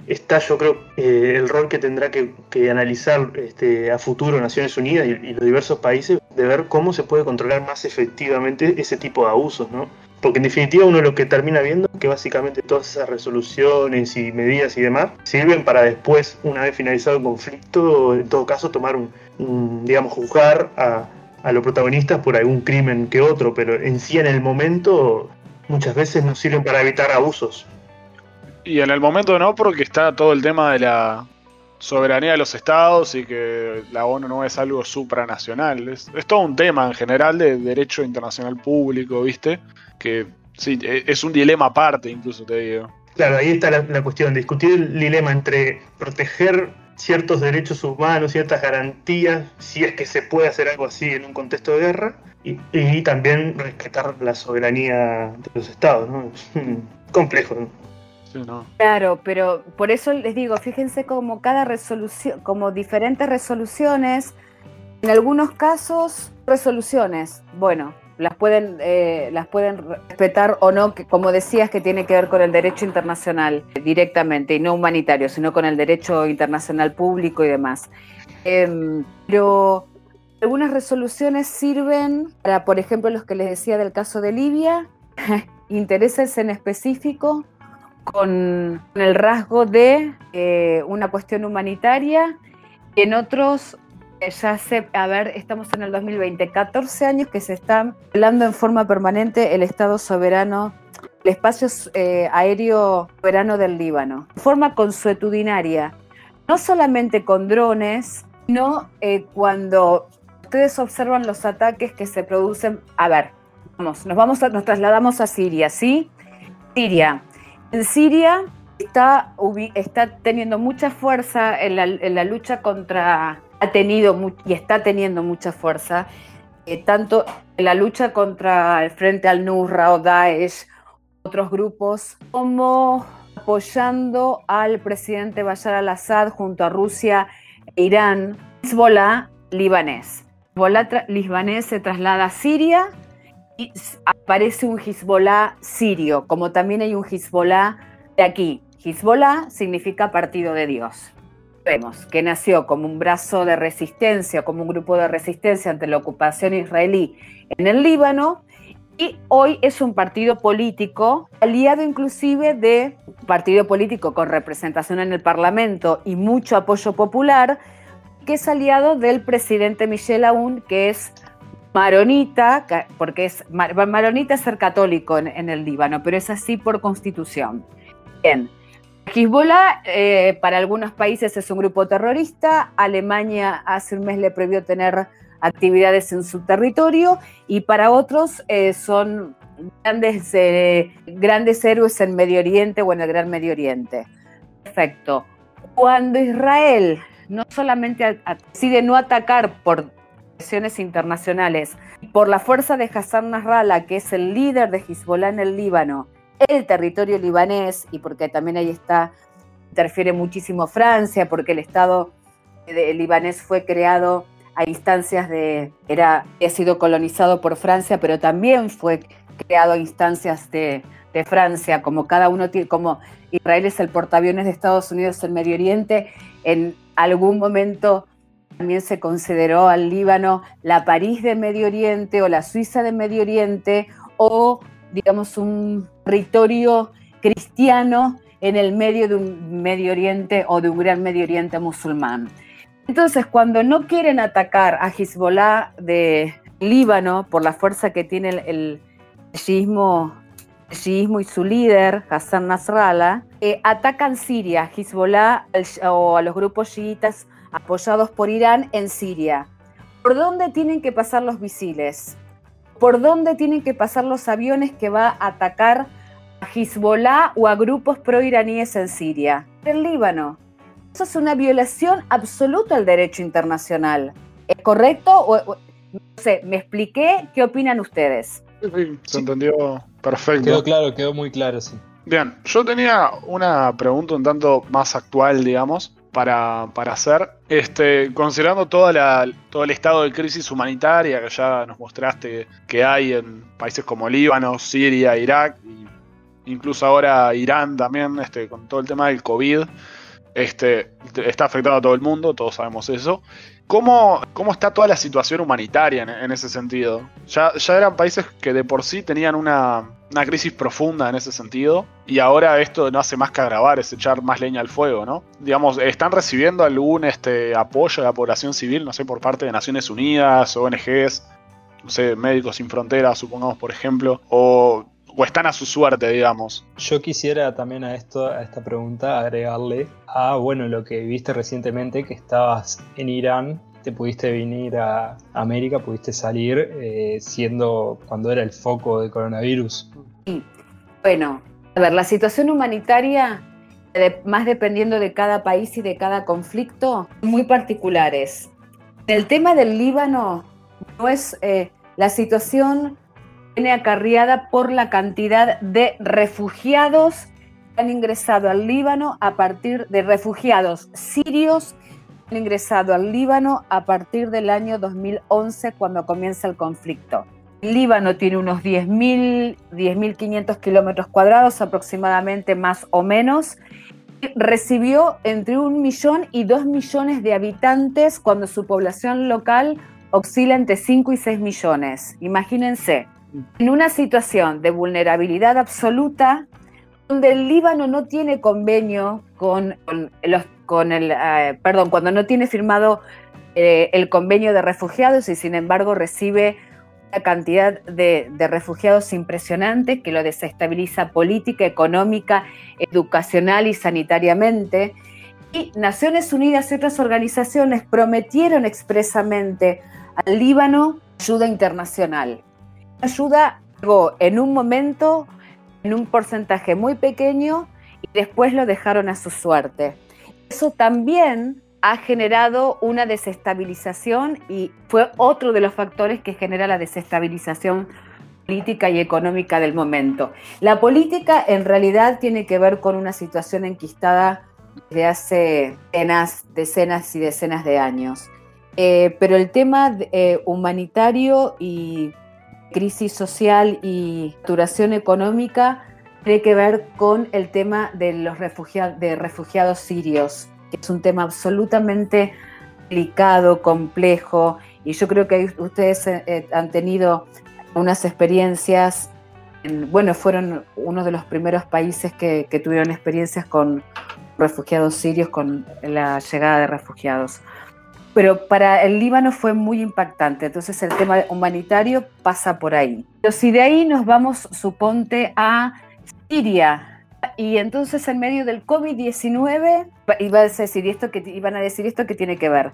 está yo creo eh, el rol que tendrá que, analizar este, a futuro Naciones Unidas y, los diversos países de ver cómo se puede controlar más efectivamente ese tipo de abusos, ¿no? Porque en definitiva uno lo que termina viendo es que básicamente todas esas resoluciones y medidas y demás sirven para después, una vez finalizado el conflicto, en todo caso tomar un, digamos, juzgar a, a los protagonistas por algún crimen que otro, pero en sí en el momento muchas veces no sirven para evitar abusos. Y en el momento no, porque está todo el tema de la soberanía de los estados y que la ONU no es algo supranacional. Es, todo un tema en general de derecho internacional público, ¿viste? Que sí, e, es un dilema aparte, incluso te digo. Claro, ahí está la, cuestión, discutir el dilema entre proteger ciertos derechos humanos, ciertas garantías, si es que se puede hacer algo así en un contexto de guerra, y, y también respetar la soberanía de los estados, ¿no? *laughs* complejo, ¿no? Claro, pero por eso les digo, fíjense como cada resolución, como diferentes resoluciones, en algunos casos resoluciones, bueno, las pueden, eh, las pueden respetar o no, como decías, que tiene que ver con el derecho internacional directamente y no humanitario, sino con el derecho internacional público y demás. Em, pero algunas resoluciones sirven para, por ejemplo, los que les decía del caso de Libia, *laughs* intereses en específico con el rasgo de eh, una cuestión humanitaria en otros ya se, a ver, estamos en el 2020, 14 años que se están hablando en forma permanente el Estado soberano, el espacio eh, aéreo soberano del Líbano, de forma consuetudinaria, no solamente con drones, sino cuando ustedes observan los ataques que se producen, a ver, vamos, nos vamos nos trasladamos a Siria, ¿sí? Siria, en Siria está, está teniendo mucha fuerza en la, lucha contra, ha tenido y está teniendo mucha fuerza, eh, tanto en la lucha contra el Frente al Nusra o Daesh, otros grupos, como apoyando al presidente Bashar al-Assad junto a Rusia e Irán, Hezbollah libanés. Hezbollah libanés se traslada a Siria y aparece un Hezbollah sirio, como también hay un Hezbollah de aquí. Hezbollah significa partido de Dios. Vemos que nació como un brazo de resistencia, como un grupo de resistencia ante la ocupación israelí en el Líbano, y hoy es un partido político, aliado inclusive de un partido político con representación en el Parlamento y mucho apoyo popular, que es aliado del presidente Michel Aoun, que es maronita, porque es maronita es ser católico en, el Líbano, pero es así por constitución. Bien. Hezbollah eh, para algunos países es un grupo terrorista, Alemania hace un mes le prohibió tener actividades en su territorio y para otros eh, son grandes, eh, grandes héroes en Medio Oriente o en el Gran Medio Oriente. Perfecto. Cuando Israel no solamente decide no atacar por internacionales por la fuerza de Hassan Nasrallah, que es el líder de Hezbollah en el Líbano, el territorio libanés, y porque también ahí está, interfiere muchísimo Francia, porque el Estado libanés fue creado a instancias de, era, ha sido colonizado por Francia, pero también fue creado a instancias de, de Francia, como cada uno tiene, como Israel es el portaaviones de Estados Unidos en Medio Oriente, en algún momento también se consideró al Líbano la París de Medio Oriente o la Suiza de Medio Oriente o, digamos, un territorio cristiano en el medio de un Medio Oriente o de un gran Medio Oriente musulmán. Entonces, cuando no quieren atacar a Hezbollah de Líbano por la fuerza que tiene el, el y su líder, Hassan Nasrallah, eh, atacan Siria, Hezbollah o a los grupos chiitas apoyados por Irán en Siria. ¿Por dónde tienen que pasar los misiles? ¿Por dónde tienen que pasar los aviones que va a atacar a Hezbollah o a grupos pro-iraníes en Siria? En Líbano. Eso es una violación absoluta al derecho internacional. ¿Es correcto? O, no sé, me expliqué. ¿Qué opinan ustedes? Sí, se entendió perfecto. Quedó claro, quedó muy claro, sí. Bien, yo tenía una pregunta un tanto más actual, digamos para, para hacer. Este, considerando toda la, todo el estado de crisis humanitaria que ya nos mostraste que hay en países como Líbano, Siria, Irak y incluso ahora Irán también, este, con todo el tema del COVID, este, está afectado a todo el mundo, todos sabemos eso. ¿Cómo, cómo está toda la situación humanitaria en, ese sentido? Ya, ya, eran países que de por sí tenían una, una, crisis profunda en ese sentido, y ahora esto no hace más que agravar, es echar más leña al fuego, ¿no? Digamos, ¿están recibiendo algún este, apoyo de la población civil, no sé, por parte de Naciones Unidas, ONGs, no sé, Médicos Sin Fronteras, supongamos, por ejemplo, o o están a su suerte, digamos. Yo quisiera también a esto, a esta pregunta, agregarle a bueno lo que viste recientemente, que estabas en Irán, te pudiste venir a América, pudiste salir eh, siendo cuando era el foco del coronavirus. Bueno, a ver, la situación humanitaria, más dependiendo de cada país y de cada conflicto, muy particulares. El tema del Líbano no es eh, la situación viene acarreada por la cantidad de refugiados que han ingresado al Líbano a partir de refugiados sirios ingresado al Líbano a partir del año 2011 cuando comienza el conflicto. El Líbano tiene unos 10.000, 10.500 kilómetros cuadrados aproximadamente más o menos. Recibió entre un millón y dos millones de habitantes cuando su población local oscila entre 5 y 6 millones. Imagínense, en una situación de vulnerabilidad absoluta, donde el Líbano no tiene convenio con, el, eh, perdón, cuando no tiene firmado eh, el convenio de refugiados y sin embargo recibe una cantidad de, de, refugiados impresionante que lo desestabiliza política, económica, educacional y sanitariamente. Y Naciones Unidas y otras organizaciones prometieron expresamente al Líbano ayuda internacional ayuda en un momento, en un porcentaje muy pequeño y después lo dejaron a su suerte. Eso también ha generado una desestabilización y fue otro de los factores que genera la desestabilización política y económica del momento. La política en realidad tiene que ver con una situación enquistada desde hace decenas, decenas y decenas de años. Eh, pero el tema eh, humanitario y crisis social y duración económica tiene que ver con el tema de los refugiados, de refugiados sirios, que es un tema absolutamente delicado, complejo, y yo creo que ustedes eh, eh, han tenido unas experiencias, bueno, fueron uno de los primeros países que tuvieron experiencias con refugiados sirios, con la llegada de refugiados pero para el Líbano fue muy impactante. Entonces el tema humanitario pasa por ahí. Pero si de ahí nos vamos, suponte, a Siria, y entonces en medio del COVID-19, iba a decir esto que, iban a decir esto que tiene que ver.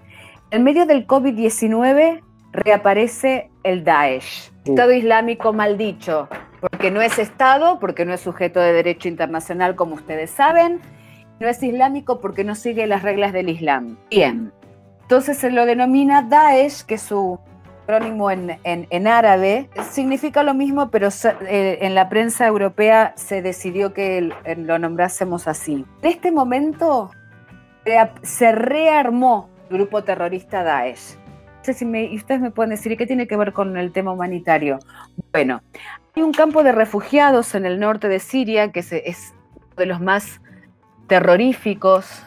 En medio del COVID-19 reaparece el Daesh, Estado Islámico mal dicho, porque no es Estado, porque no es sujeto de derecho internacional, como ustedes saben, no es islámico porque no sigue las reglas del Islam. Bien, entonces se lo denomina Daesh, que es su acrónimo en, árabe. Significa lo mismo, pero eh, en la prensa europea se decidió que lo nombrásemos así. En este momento se rearmó el grupo terrorista Daesh. No sé si ustedes me pueden decir qué tiene que ver con el tema humanitario. Bueno, hay un campo de refugiados en el norte de Siria que es uno de los más terroríficos,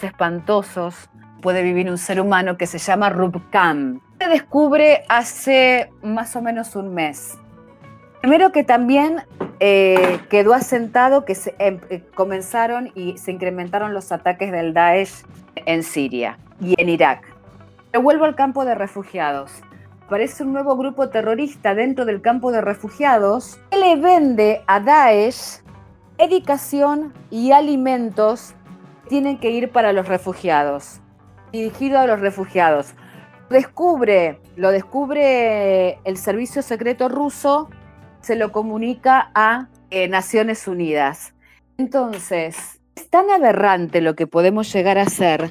espantosos puede vivir un ser humano que se llama Rubcam. Se descubre hace más o menos un mes. Primero que también eh, quedó asentado que se, em, eh, comenzaron y se incrementaron los ataques del Daesh en Siria y en Irak. Pero vuelvo al campo de refugiados. Aparece un nuevo grupo terrorista dentro del campo de refugiados que le vende a Daesh educación y alimentos que tienen que ir para los refugiados dirigido a los refugiados. Descubre, lo descubre el servicio secreto ruso, se lo comunica a eh, Naciones Unidas. Entonces, es tan aberrante lo que podemos llegar a hacer.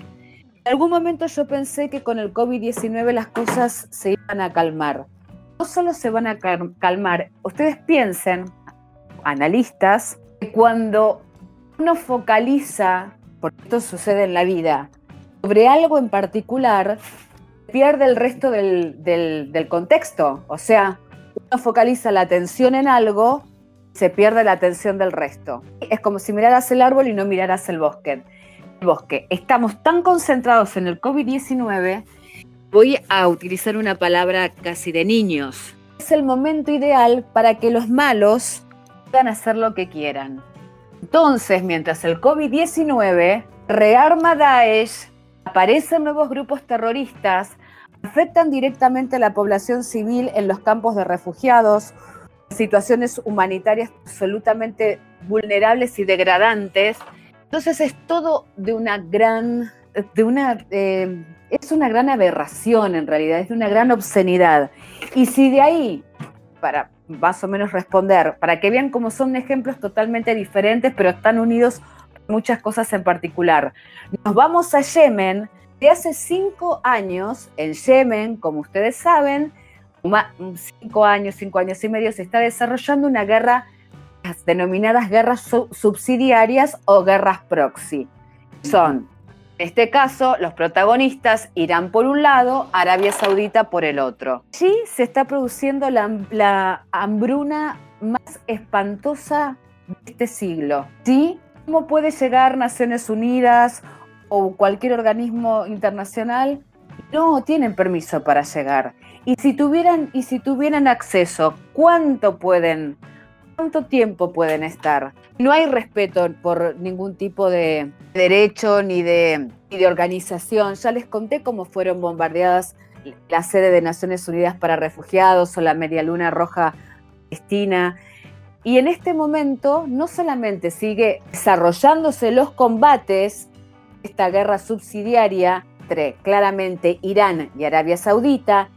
En algún momento yo pensé que con el COVID-19 las cosas se iban a calmar. No solo se van a calmar, ustedes piensen, analistas, que cuando uno focaliza, porque esto sucede en la vida, sobre algo en particular, pierde el resto del, contexto. O sea, uno focaliza la atención en algo se pierde la atención del resto. Es como si miraras el árbol y no miraras el bosque. El bosque. Estamos tan concentrados en el COVID-19, voy a utilizar una palabra casi de niños. Es el momento ideal para que los malos puedan hacer lo que quieran. Entonces, mientras el COVID-19 rearma Daesh, aparecen nuevos grupos terroristas, afectan directamente a la población civil en los campos de refugiados, situaciones humanitarias absolutamente vulnerables y degradantes. Entonces es todo de una gran, de una, eh, es una gran aberración en realidad, es de una gran obscenidad. Y si de ahí, para más o menos responder, para que vean cómo son ejemplos totalmente diferentes, pero están unidos muchas cosas en particular. Nos vamos a Yemen. De hace cinco años, en Yemen, como ustedes saben, cinco años, cinco años y medio, se está desarrollando una guerra, las denominadas guerras subsidiarias o guerras proxy. Son, en este caso, los protagonistas Irán por un lado, Arabia Saudita por el otro. Allí se está produciendo la, la hambruna más espantosa de este siglo. ¿Sí? ¿Cómo puede llegar Naciones Unidas o cualquier organismo internacional? No tienen permiso para llegar. Y si tuvieran, y si tuvieran acceso, ¿cuánto pueden, cuánto tiempo pueden estar? No hay respeto por ningún tipo de derecho ni de, ni de organización. Ya les conté cómo fueron bombardeadas la sede de Naciones Unidas para Refugiados o la Media Luna Roja Palestina. Y en este momento no solamente sigue desarrollándose los combates, esta guerra subsidiaria entre claramente Irán y Arabia Saudita,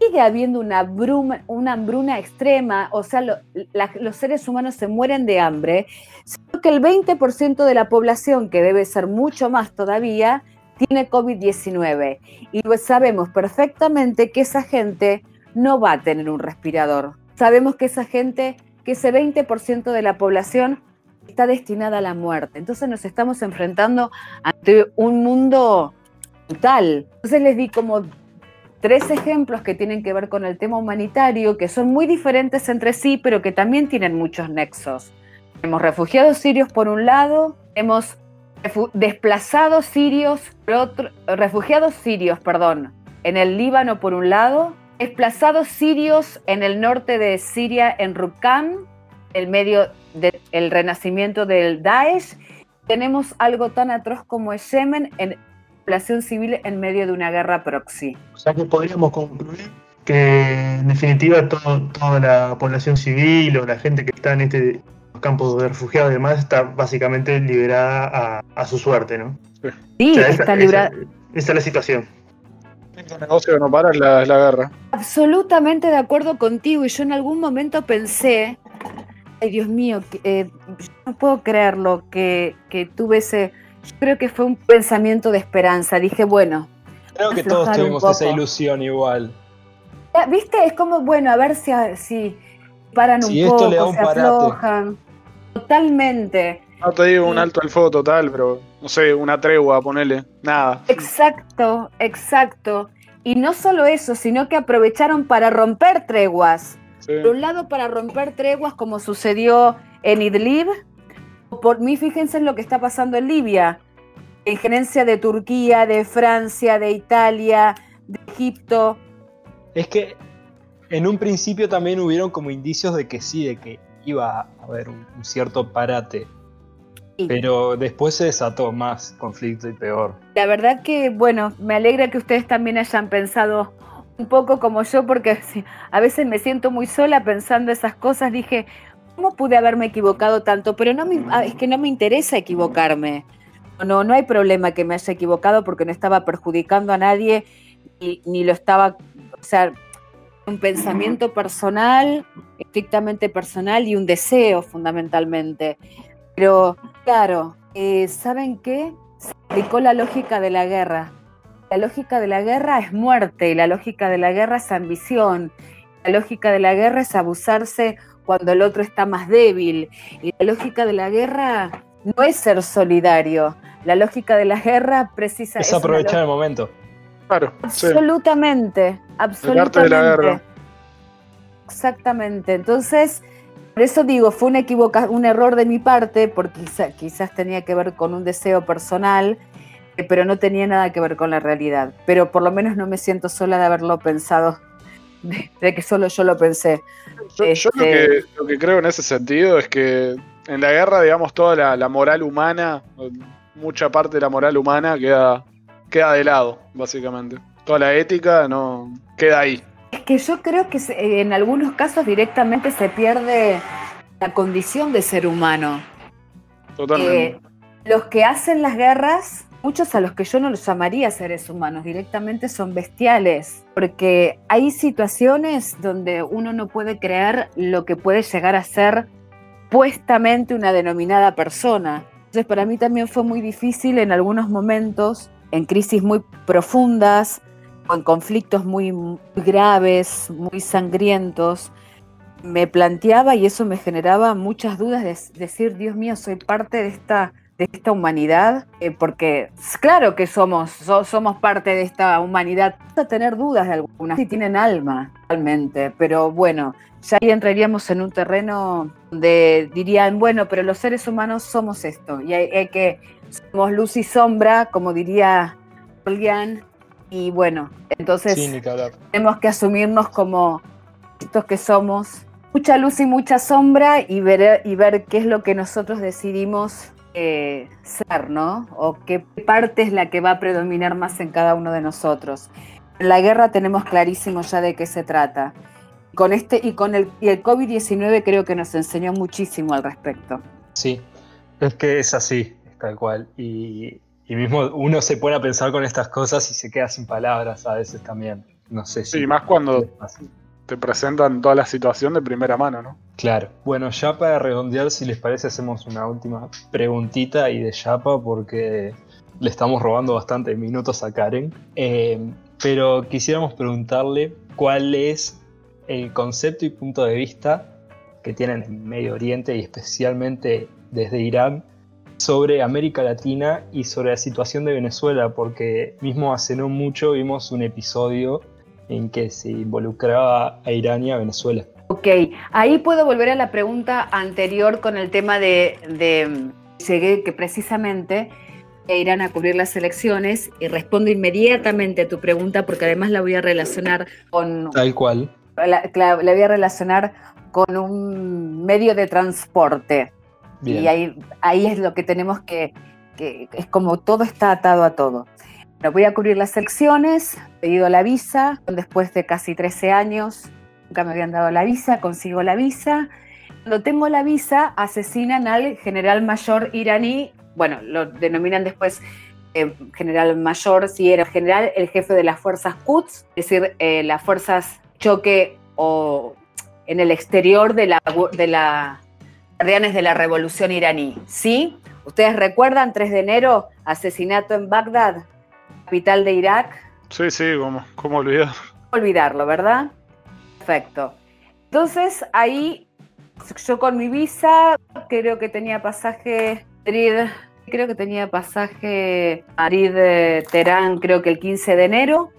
sigue habiendo una, bruma, una hambruna extrema, o sea, los seres humanos se mueren de hambre, sino que el 20% de la población, que debe ser mucho más todavía, tiene COVID-19. Y pues sabemos perfectamente que esa gente no va a tener un respirador. Sabemos que esa gente, que ese 20% de la población está destinada a la muerte. Entonces nos estamos enfrentando ante un mundo brutal. Entonces les di como tres ejemplos que tienen que ver con el tema humanitario, que son muy diferentes entre sí, pero que también tienen muchos nexos. Tenemos refugiados sirios por un lado, tenemos desplazados sirios, refugiados sirios, perdón, en el Líbano por un lado, desplazados sirios en el norte de Siria, en Rukam, el medio del renacimiento del Daesh. Tenemos algo tan atroz como el Yemen en población civil en medio de una guerra proxy. O sea que podríamos concluir que en definitiva toda la población civil o la gente que está en este campo de refugiados y demás está básicamente liberada a, su suerte, ¿no? Sí, está liberada. Esa, es la situación. El negocio no para la, la guerra. Absolutamente de acuerdo contigo y yo en algún momento pensé, ay Dios mío, eh, no puedo creerlo que, que tuve ese creo que fue un pensamiento de esperanza. Dije, bueno. Creo que todos tuvimos esa ilusión igual. ¿Viste? Es como, bueno, a ver si, si paran un poco, se aflojan. Totalmente. No te digo un alto al fuego total, pero no sé, una tregua, ponele. Nada. Exacto, exacto. Y no solo eso, sino que aprovecharon para romper treguas. Por un lado, para romper treguas, como sucedió en Idlib, por mí, fíjense en lo que está pasando en Libia. Injerencia de Turquía, de Francia, de Italia, de Egipto. Es que en un principio también hubieron como indicios de que sí, de que iba a haber un, cierto parate. Pero después se desató más conflicto y peor. La verdad que, bueno, me alegra que ustedes también hayan pensado un poco como yo, porque *laughs* a veces me siento muy sola pensando esas cosas. Dije, ¿cómo pude haberme equivocado tanto? Pero no me, ah, es que no me interesa equivocarme. No, no hay problema que me haya equivocado porque no estaba perjudicando a nadie y, ni lo estaba, o sea, un pensamiento personal, estrictamente personal y un deseo fundamentalmente. Pero claro, eh, ¿saben qué? Se aplicó la lógica de la guerra. La lógica de la guerra es muerte y la lógica de la guerra es ambición. La lógica de la guerra es abusarse cuando el otro está más débil. Y la lógica de la guerra no es ser solidario. La lógica de la guerra precisa es, aprovechar el momento. Claro. Absolutamente, absolutamente. El arte de la guerra. Exactamente. Entonces, Por eso digo, fue una equivoca un error de mi parte, porque quizás tenía que ver con un deseo personal, eh, pero no tenía nada que ver con la realidad. Pero por lo menos no me siento sola de haberlo pensado, de, que solo yo lo pensé. Yo, este lo, que, creo en ese sentido es que en la guerra, digamos, toda la, moral humana, mucha parte de la moral humana queda, queda de lado, básicamente. Toda la ética no queda ahí. Es que yo creo que en algunos casos directamente se pierde la condición de ser humano. Totalmente. Eh, los que hacen las guerras, muchos a los que yo no los llamaría seres humanos, directamente son bestiales, porque hay situaciones donde uno no puede creer lo que puede llegar a ser puestamente una denominada persona. Entonces para mí también fue muy difícil en algunos momentos, en crisis muy profundas, en conflictos muy graves, muy sangrientos, me planteaba y eso me generaba muchas dudas de decir, Dios mío, soy parte de esta, de esta humanidad, eh, porque claro que somos, somos parte de esta humanidad, a tener dudas de algunas, si tienen alma realmente, pero bueno, ya ahí entraríamos en un terreno donde dirían, bueno, pero los seres humanos somos esto, y hay, que, somos luz y sombra, como diría Julián, y bueno, entonces tenemos que asumirnos como estos que somos, mucha luz y mucha sombra y ver, y ver qué es lo que nosotros decidimos eh, ser, ¿no? O qué parte es la que va a predominar más en cada uno de nosotros. En la guerra tenemos clarísimo ya de qué se trata. Con este y con el, y el COVID-19 creo que nos enseñó muchísimo al respecto. Sí, es que es así, tal cual. Y, y mismo uno se pone a pensar con estas cosas y se queda sin palabras a veces también. No sé si. Sí, más cuando te presentan toda la situación de primera mano, ¿no? Claro. Bueno, ya para redondear, si les parece, hacemos una última preguntita y de Yapa, porque le estamos robando bastante minutos a Karen. Eh, pero quisiéramos preguntarle cuál es el concepto y punto de vista que tienen en Medio Oriente y especialmente desde Irán sobre América Latina y sobre la situación de Venezuela, porque mismo hace no mucho vimos un episodio en que se involucraba a Irán y a Venezuela. Ok, ahí puedo volver a la pregunta anterior con el tema de, de llegué que precisamente irán a cubrir las elecciones y respondo inmediatamente a tu pregunta porque además la voy a relacionar con... Tal cual. La, la voy a relacionar con un medio de transporte. Y ahí, ahí es lo que tenemos que, que, es como todo está atado a todo. Bueno, voy a cubrir las elecciones, he pedido la visa, después de casi 13 años, nunca me habían dado la visa, consigo la visa. Cuando tengo la visa, asesinan al general mayor iraní, bueno, lo denominan después eh, general mayor, si era general, el jefe de las fuerzas Quds, es decir, eh, las fuerzas choque o en el exterior de la, de la guardianes de la revolución iraní. ¿Sí? ¿Ustedes recuerdan 3 de enero, asesinato en Bagdad, capital de Irak? Sí, sí, ¿cómo, cómo olvidar? Olvidarlo, ¿verdad? Perfecto. Entonces ahí yo con mi visa creo que tenía pasaje creo que tenía pasaje Madrid-Terán creo que el 15 de enero.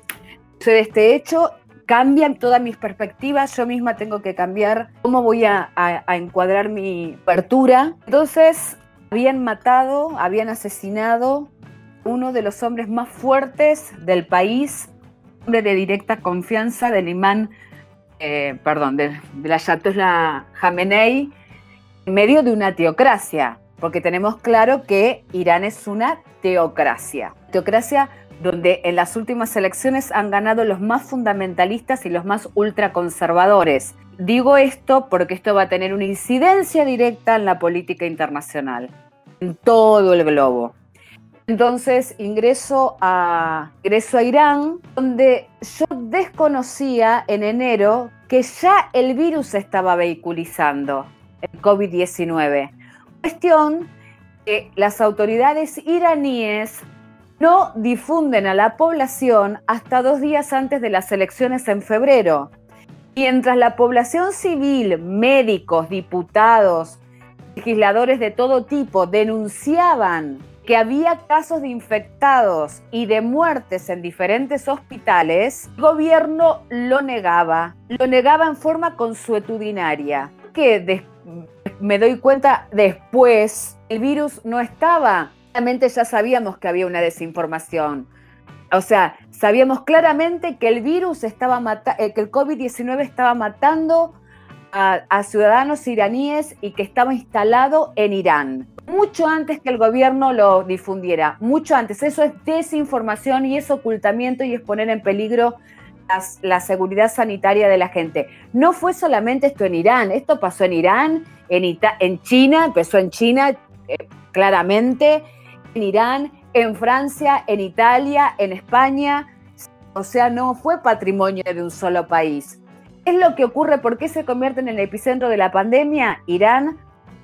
de este hecho cambian todas mis perspectivas, yo misma tengo que cambiar cómo voy a, encuadrar mi apertura. Entonces, habían matado, habían asesinado uno de los hombres más fuertes del país, hombre de directa confianza del imán, eh, perdón, de, de la Ayatollah Jamenei, en medio de una teocracia, porque tenemos claro que Irán es una teocracia. Teocracia donde en las últimas elecciones han ganado los más fundamentalistas y los más ultraconservadores. Digo esto porque esto va a tener una incidencia directa en la política internacional, en todo el globo. Entonces ingreso a, ingreso a Irán, donde yo desconocía en enero que ya el virus se estaba vehiculizando, el COVID-19. Cuestión que las autoridades iraníes no difunden a la población hasta dos días antes de las elecciones en febrero. Mientras la población civil, médicos, diputados, legisladores de todo tipo denunciaban que había casos de infectados y de muertes en diferentes hospitales, el gobierno lo negaba, lo negaba en forma consuetudinaria, que me doy cuenta después, el virus no estaba. Realmente ya sabíamos que había una desinformación. O sea, sabíamos claramente que el virus estaba matando, eh, que el COVID-19 estaba matando a, ciudadanos iraníes y que estaba instalado en Irán. Mucho antes que el gobierno lo difundiera, mucho antes. Eso es desinformación y es ocultamiento y es poner en peligro la seguridad sanitaria de la gente. No fue solamente esto en Irán, esto pasó en Irán, en, en China, empezó en China eh, claramente, en Irán, en Francia, en Italia, en España. O sea, no fue patrimonio de un solo país. ¿Qué es lo que ocurre? ¿Por qué se convierte en el epicentro de la pandemia? Irán,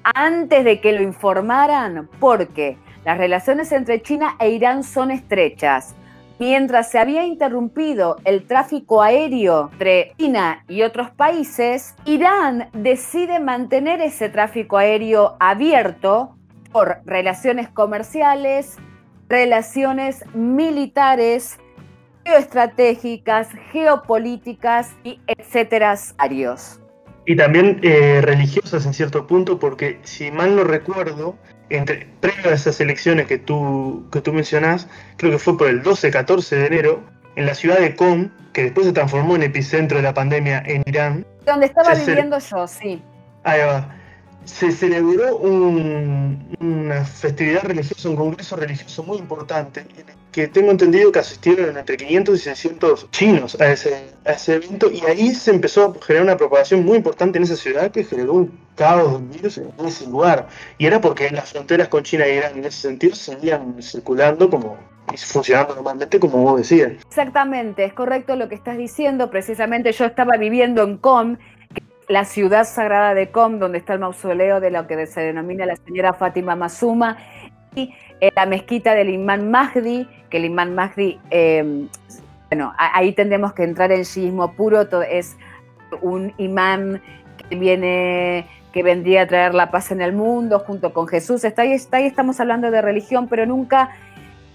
antes de que lo informaran, porque las relaciones entre China e Irán son estrechas Mientras se había interrumpido el tráfico aéreo entre China y otros países, Irán decide mantener ese tráfico aéreo abierto por relaciones comerciales, relaciones militares, geoestratégicas, geopolíticas y etcétera. Y también eh, religiosas en cierto punto, porque si mal no recuerdo, entre, previo a esas elecciones que tú, que tú mencionás, creo que fue por el 12-14 de enero, en la ciudad de Qom, que después se transformó en epicentro de la pandemia en Irán. Donde estaba viviendo yo, sí. Ahí va se celebró una festividad religiosa, un congreso religioso muy importante, en el que tengo entendido que asistieron entre 500 y 600 chinos a ese, a ese evento, y ahí se empezó a generar una propagación muy importante en esa ciudad que generó un caos de virus en ese lugar. Y era porque las fronteras con China y Irán en ese sentido seguían circulando como y funcionando normalmente como vos decías. Exactamente, es correcto lo que estás diciendo. Precisamente yo estaba viviendo en Com la ciudad sagrada de Qom, donde está el mausoleo de lo que se denomina la señora Fátima Mazuma, y eh, la mezquita del imán Mahdi, que el imán Mahdi, em, bueno, ahí tendremos que entrar en shiismo puro, es un imán que viene que vendría a traer la paz en el mundo junto con Jesús. Está ahí, está ahí estamos hablando de religión, pero nunca,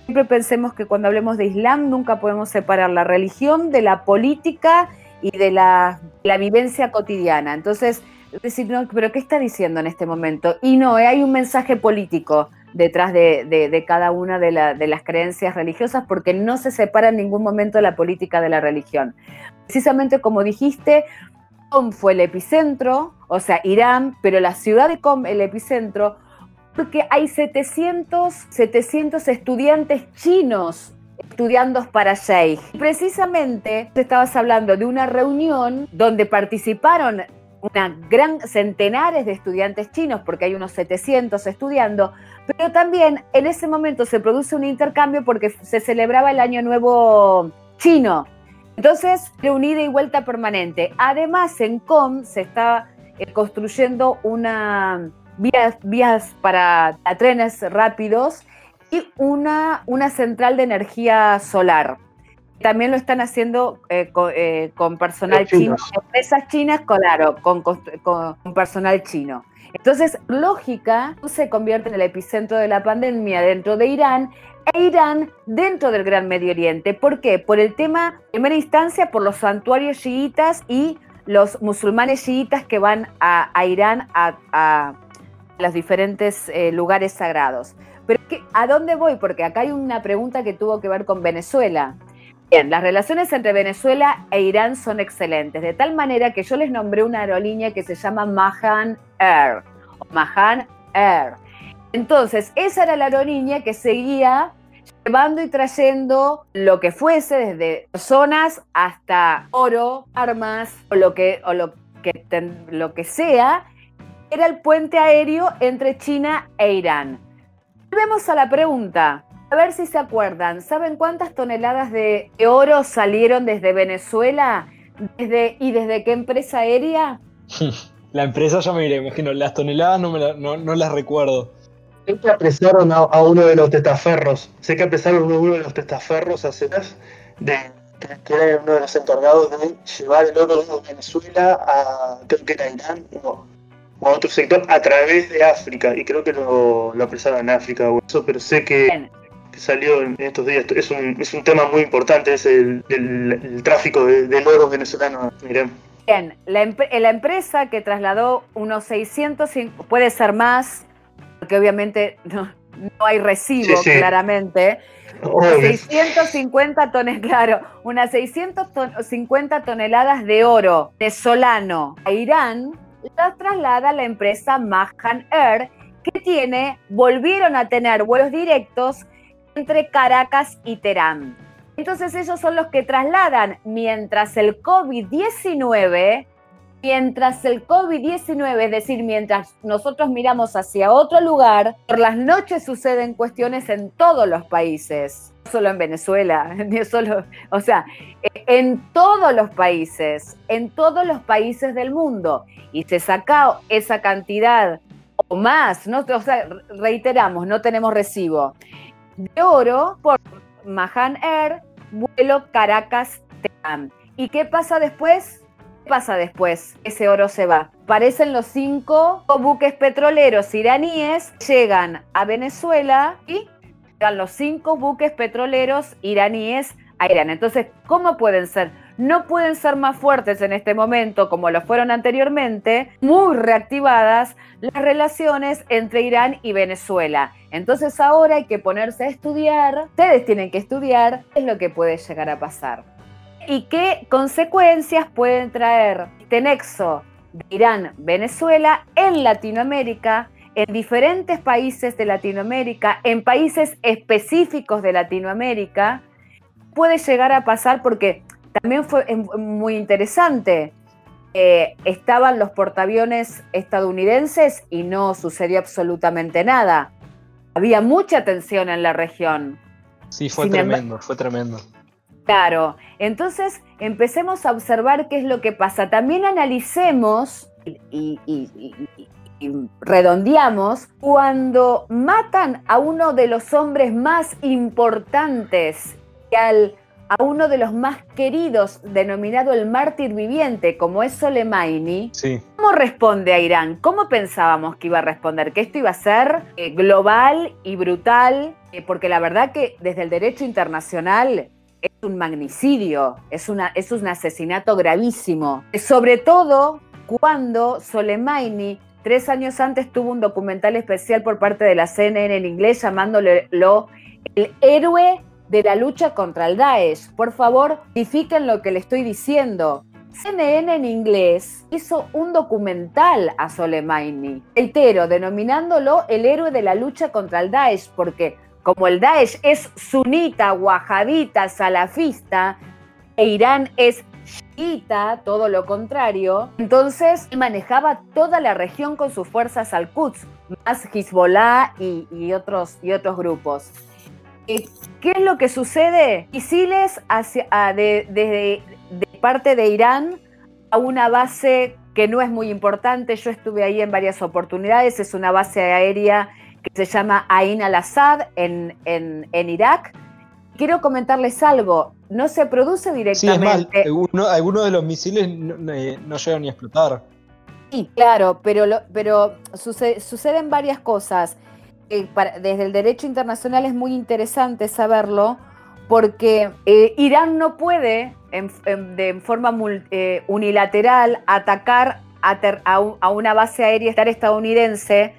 siempre pensemos que cuando hablemos de Islam, nunca podemos separar la religión de la política y de la, vivencia cotidiana. Entonces, decir, no, pero ¿qué está diciendo en este momento? Y no, eh, hay un mensaje político detrás de, cada una de, las creencias religiosas porque no se separa en ningún momento la política de la religión. Precisamente como dijiste, Com fue el epicentro, o sea, Irán, pero la ciudad de Com el epicentro, porque hay 700, 700 estudiantes chinos estudiando para Sheikh. Precisamente estabas hablando de una reunión donde participaron una gran centenares de estudiantes chinos, porque hay unos 700 estudiando, pero también en ese momento se produce un intercambio porque se celebraba el Año Nuevo chino. Entonces, reunida y vuelta permanente. Además, en COM se está eh, construyendo una vías, vías para trenes rápidos y una, una central de energía solar. También lo están haciendo eh, eh, con, personal chino, empresas chinas, claro, con, con, personal chino. Entonces, lógica se convierte en el epicentro de la pandemia dentro de Irán e Irán dentro del Gran Medio Oriente. ¿Por qué? Por el tema, en primera instancia, por los santuarios chiitas y los musulmanes chiitas que van a, Irán a, los diferentes eh, lugares sagrados. Pero ¿a dónde voy? Porque acá hay una pregunta que tuvo que ver con Venezuela. Bien, las relaciones entre Venezuela e Irán son excelentes, de tal manera que yo les nombré una aerolínea que se llama Mahan Air, Mahan Air. Entonces, esa era la aerolínea que seguía llevando y trayendo lo que fuese, desde personas hasta oro, armas o lo que, o lo que, lo que sea, era el puente aéreo entre China e Irán. Volvemos a la pregunta. A ver si se acuerdan. ¿Saben cuántas toneladas de oro salieron desde Venezuela? ¿Desde, ¿Y desde qué empresa aérea? *laughs* La empresa ya me imagino. Las toneladas no, me no, las recuerdo. Sé que apresaron a, uno de los testaferros. Sé que apresaron a uno de los testaferros hace de que era uno de los encargados de llevar el oro de Venezuela a, creo que era Irán, no, a otro sector a través de África, y creo que lo, lo apresaron en África o eso, pero sé que, salió en estos días. Es un, es un tema muy importante, es el, el, tráfico de, del oro venezolano, miren. Bien, la, empresa que trasladó unos 600, puede ser más, porque obviamente no, hay recibo claramente. 650 toneladas, *laughs* claro, unas 650 toneladas de oro venezolano a Irán la traslada la empresa Mahan Air, que tiene, volvieron a tener vuelos directos entre Caracas y Teherán. Entonces ellos son los que trasladan mientras el COVID-19, mientras el COVID-19, es decir, mientras nosotros miramos hacia otro lugar, por las noches suceden cuestiones en todos los países, no solo en Venezuela, *laughs* ni solo, o sea, en todos los países, en todos los países del mundo. Y se saca esa cantidad o más, ¿no? reiteramos, no tenemos recibo de oro por Mahan Air, vuelo Caracas-Teherán. ¿Y qué pasa después? ¿Qué pasa después? Ese oro se va. Aparecen los cinco buques petroleros iraníes, llegan a Venezuela y llegan los cinco buques petroleros iraníes a Irán. Entonces, ¿cómo pueden ser? No pueden ser más fuertes en este momento como lo fueron anteriormente, muy reactivadas las relaciones entre Irán y Venezuela. Entonces ahora hay que ponerse a estudiar, ustedes tienen que estudiar es lo que puede llegar a pasar y qué consecuencias pueden traer este nexo de Irán-Venezuela en Latinoamérica, en diferentes países de Latinoamérica, en países específicos de Latinoamérica, puede llegar a pasar porque también fue muy interesante. Eh, estaban los portaaviones estadounidenses y no sucedió absolutamente nada. Había mucha tensión en la región. Sí, fue tremendo, fue tremendo. Claro, entonces empecemos a observar qué es lo que pasa. También analicemos y, redondeamos cuando matan a uno de los hombres más importantes y al a uno de los más queridos, denominado el mártir viviente, como es Soleimani, ¿cómo responde a Irán? ¿Cómo pensábamos que iba a responder? ¿Que esto iba a ser eh, global y brutal? Eh, porque la verdad que desde el derecho internacional es un magnicidio, es, es un asesinato gravísimo. Sobre todo cuando Soleimani tres años antes tuvo un documental especial por parte de la CNN en inglés llamándolo el héroe de la lucha contra el Daesh. Por favor, verifiquen lo que le estoy diciendo. CNN en inglés hizo un documental a Soleimani, reitero, denominándolo el héroe de la lucha contra el Daesh, porque como el Daesh es sunita, wahhabita, salafista, e Irán es chiita, todo lo contrario, entonces manejaba toda la región con sus fuerzas al-Quds, más Hezbollah y, otros, grupos. ¿Qué es lo que sucede? Misiles hacia, de, parte de Irán a una base que no es muy importante. Yo estuve ahí en varias oportunidades. Es una base aérea que se llama Ain al-Assad en, Irak. Quiero comentarles algo. No se produce directamente. Sí, es mal. algunos de los misiles eh, no, llegan ni a explotar. Sí, claro, pero, pero suceden varias cosas desde el derecho internacional es muy interesante saberlo porque eh, Irán no puede de forma eh, unilateral atacar a, una base aérea estadounidense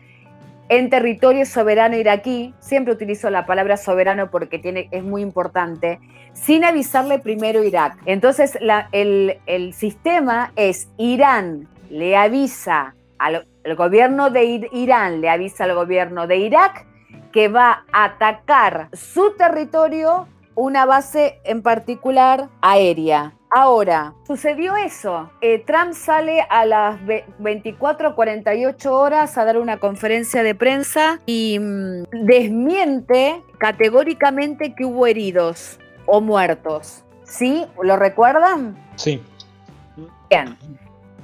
en territorio soberano iraquí, siempre utilizo la palabra soberano porque tiene, es muy importante, sin avisarle primero a Irak. Entonces el, el sistema es Irán le avisa al, gobierno de Irán le avisa al gobierno de Irak que va a atacar su territorio, una base en particular aérea. Ahora, sucedió eso. Eh, Trump sale a las 24 48 horas a dar una conferencia de prensa y mm, desmiente categóricamente que hubo heridos o muertos. ¿Sí? ¿Lo recuerdan? Sí. Bien.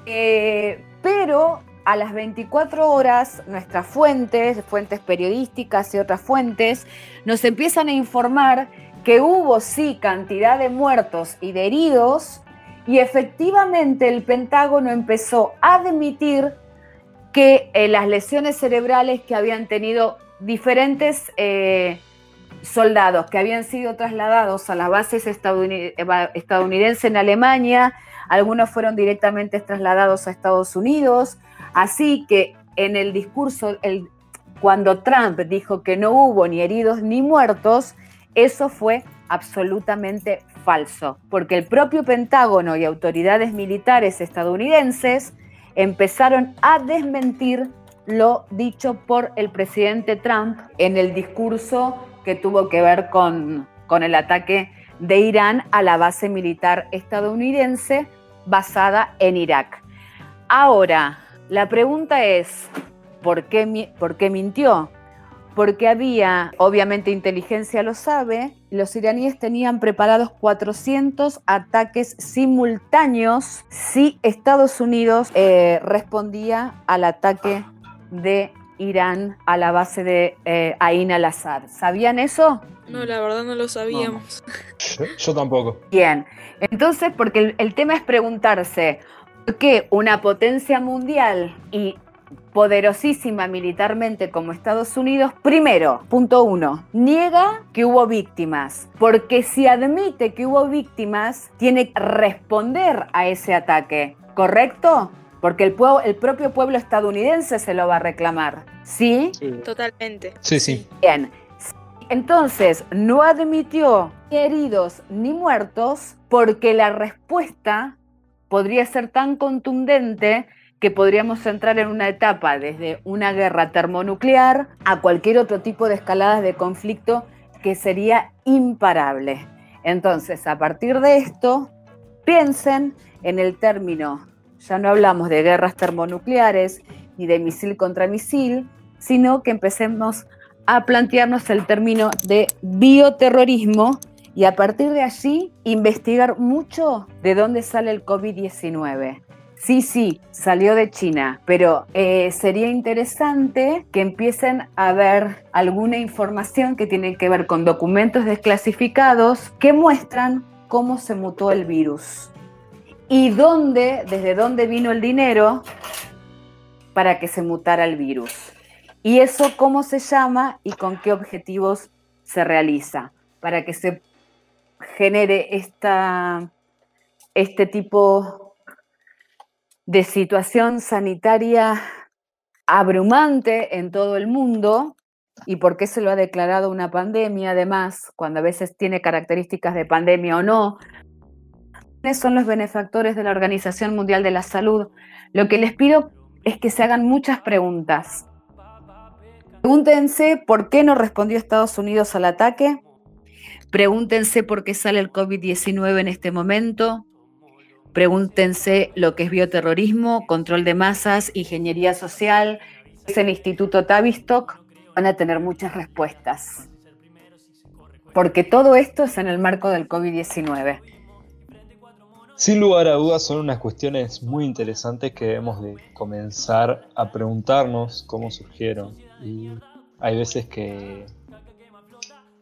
Eh, pero a las 24 horas nuestras fuentes, fuentes periodísticas y otras fuentes, nos empiezan a informar que hubo sí cantidad de muertos y de heridos y efectivamente el Pentágono empezó a admitir que eh, las lesiones cerebrales que habían tenido diferentes eh, soldados que habían sido trasladados a las bases estadounidenses en Alemania, algunos fueron directamente trasladados a Estados Unidos, así que en el discurso, el, cuando Trump dijo que no hubo ni heridos ni muertos, eso fue absolutamente falso, porque el propio Pentágono y autoridades militares estadounidenses empezaron a desmentir lo dicho por el presidente Trump en el discurso que tuvo que ver con, con el ataque de Irán a la base militar estadounidense basada en Irak. Ahora, la pregunta es, ¿por qué, ¿por qué mintió? Porque había, obviamente inteligencia lo sabe, los iraníes tenían preparados 400 ataques simultáneos si Estados Unidos eh, respondía al ataque de Irán a la base de eh, Ain al-Assad. ¿Sabían eso? No, la verdad no lo sabíamos. Yo, tampoco. Bien, entonces porque el, tema es preguntarse, ¿por qué una potencia mundial y poderosísima militarmente como Estados Unidos, primero, punto uno, niega que hubo víctimas, porque si admite que hubo víctimas, tiene que responder a ese ataque, ¿correcto? Porque el, el propio pueblo estadounidense se lo va a reclamar. ¿Sí? Totalmente. Sí, sí. Bien. Entonces, no admitió ni heridos ni muertos porque la respuesta podría ser tan contundente que podríamos entrar en una etapa desde una guerra termonuclear a cualquier otro tipo de escaladas de conflicto que sería imparable. Entonces, a partir de esto, piensen en el término ya no hablamos de guerras termonucleares ni de misil contra misil, sino que empecemos a plantearnos el término de bioterrorismo y a partir de allí investigar mucho de dónde sale el COVID-19. Sí, sí, salió de China, pero eh, sería interesante que empiecen a ver alguna información que tiene que ver con documentos desclasificados que muestran cómo se mutó el virus y dónde, desde dónde vino el dinero para que se mutara el virus. Y eso cómo se llama y con qué objetivos se realiza, para que se genere este tipo de situación sanitaria abrumante en todo el mundo y por qué se lo ha declarado una pandemia, además, cuando a veces tiene características de pandemia o no, son los benefactores de la Organización Mundial de la Salud, lo que les pido es que se hagan muchas preguntas. Pregúntense por qué no respondió Estados Unidos al ataque. Pregúntense por qué sale el COVID-19 en este momento. Pregúntense lo que es bioterrorismo, control de masas, ingeniería social. Es el Instituto Tavistock. Van a tener muchas respuestas. Porque todo esto es en el marco del COVID-19. Sin lugar a dudas son unas cuestiones muy interesantes que debemos de comenzar a preguntarnos cómo surgieron. Hay veces que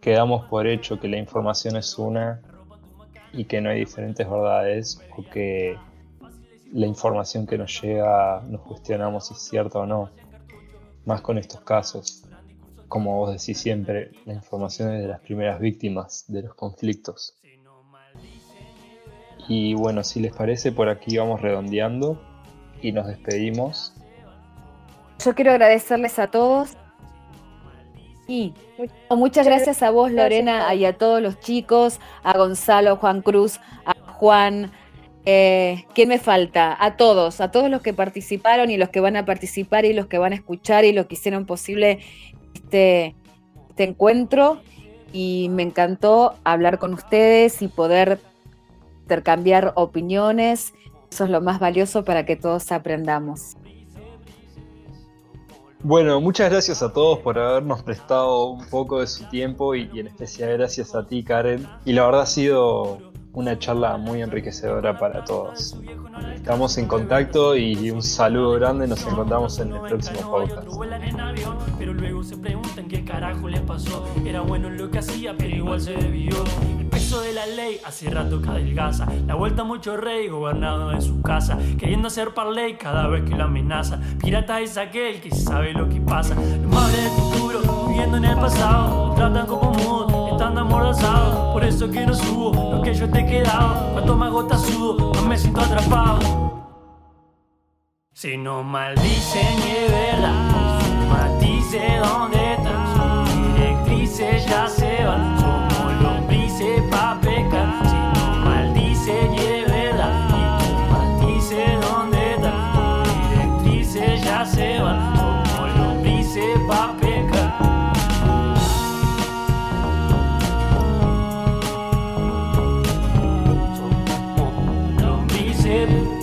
quedamos por hecho que la información es una y que no hay diferentes verdades o que la información que nos llega nos cuestionamos si es cierta o no. Más con estos casos. Como vos decís siempre, la información es de las primeras víctimas de los conflictos. Y bueno, si les parece, por aquí vamos redondeando y nos despedimos. Yo quiero agradecerles a todos. Muchas gracias a vos, Lorena, y a todos los chicos, a Gonzalo, Juan Cruz, a Juan. Eh, ¿Qué me falta? A todos, a todos los que participaron y los que van a participar y los que van a escuchar y los que hicieron posible este, este encuentro. Y me encantó hablar con ustedes y poder intercambiar opiniones. Eso es lo más valioso para que todos aprendamos. Bueno, muchas gracias a todos por habernos prestado un poco de su tiempo y, en especial gracias a ti, Karen. Y la verdad ha sido una charla muy enriquecedora para todos. Estamos en contacto y un saludo grande. Nos encontramos en el próximo podcast. Pero luego se preguntan qué carajo le pasó. Era bueno lo que hacía, pero igual se debió. El peso de la ley hace rato que adelgaza. La vuelta mucho rey gobernado en su casa. Queriendo hacer ley cada vez que lo amenaza. Pirata es aquel que sabe lo que pasa. Los del futuro, viviendo en el pasado, tratan como mudo pasado. Por eso que no subo lo que yo te he quedado. Cuanto más gota sudo, más me siento atrapado. Si no maldicen es verdad, matice dónde están. Directrices ya se van,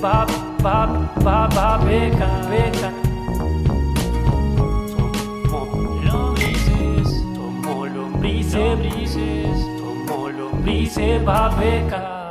lombrices pa' pa, pa, pa, peca, peca. Somos lombrices, somos lombrices, lombrices, pa, peca.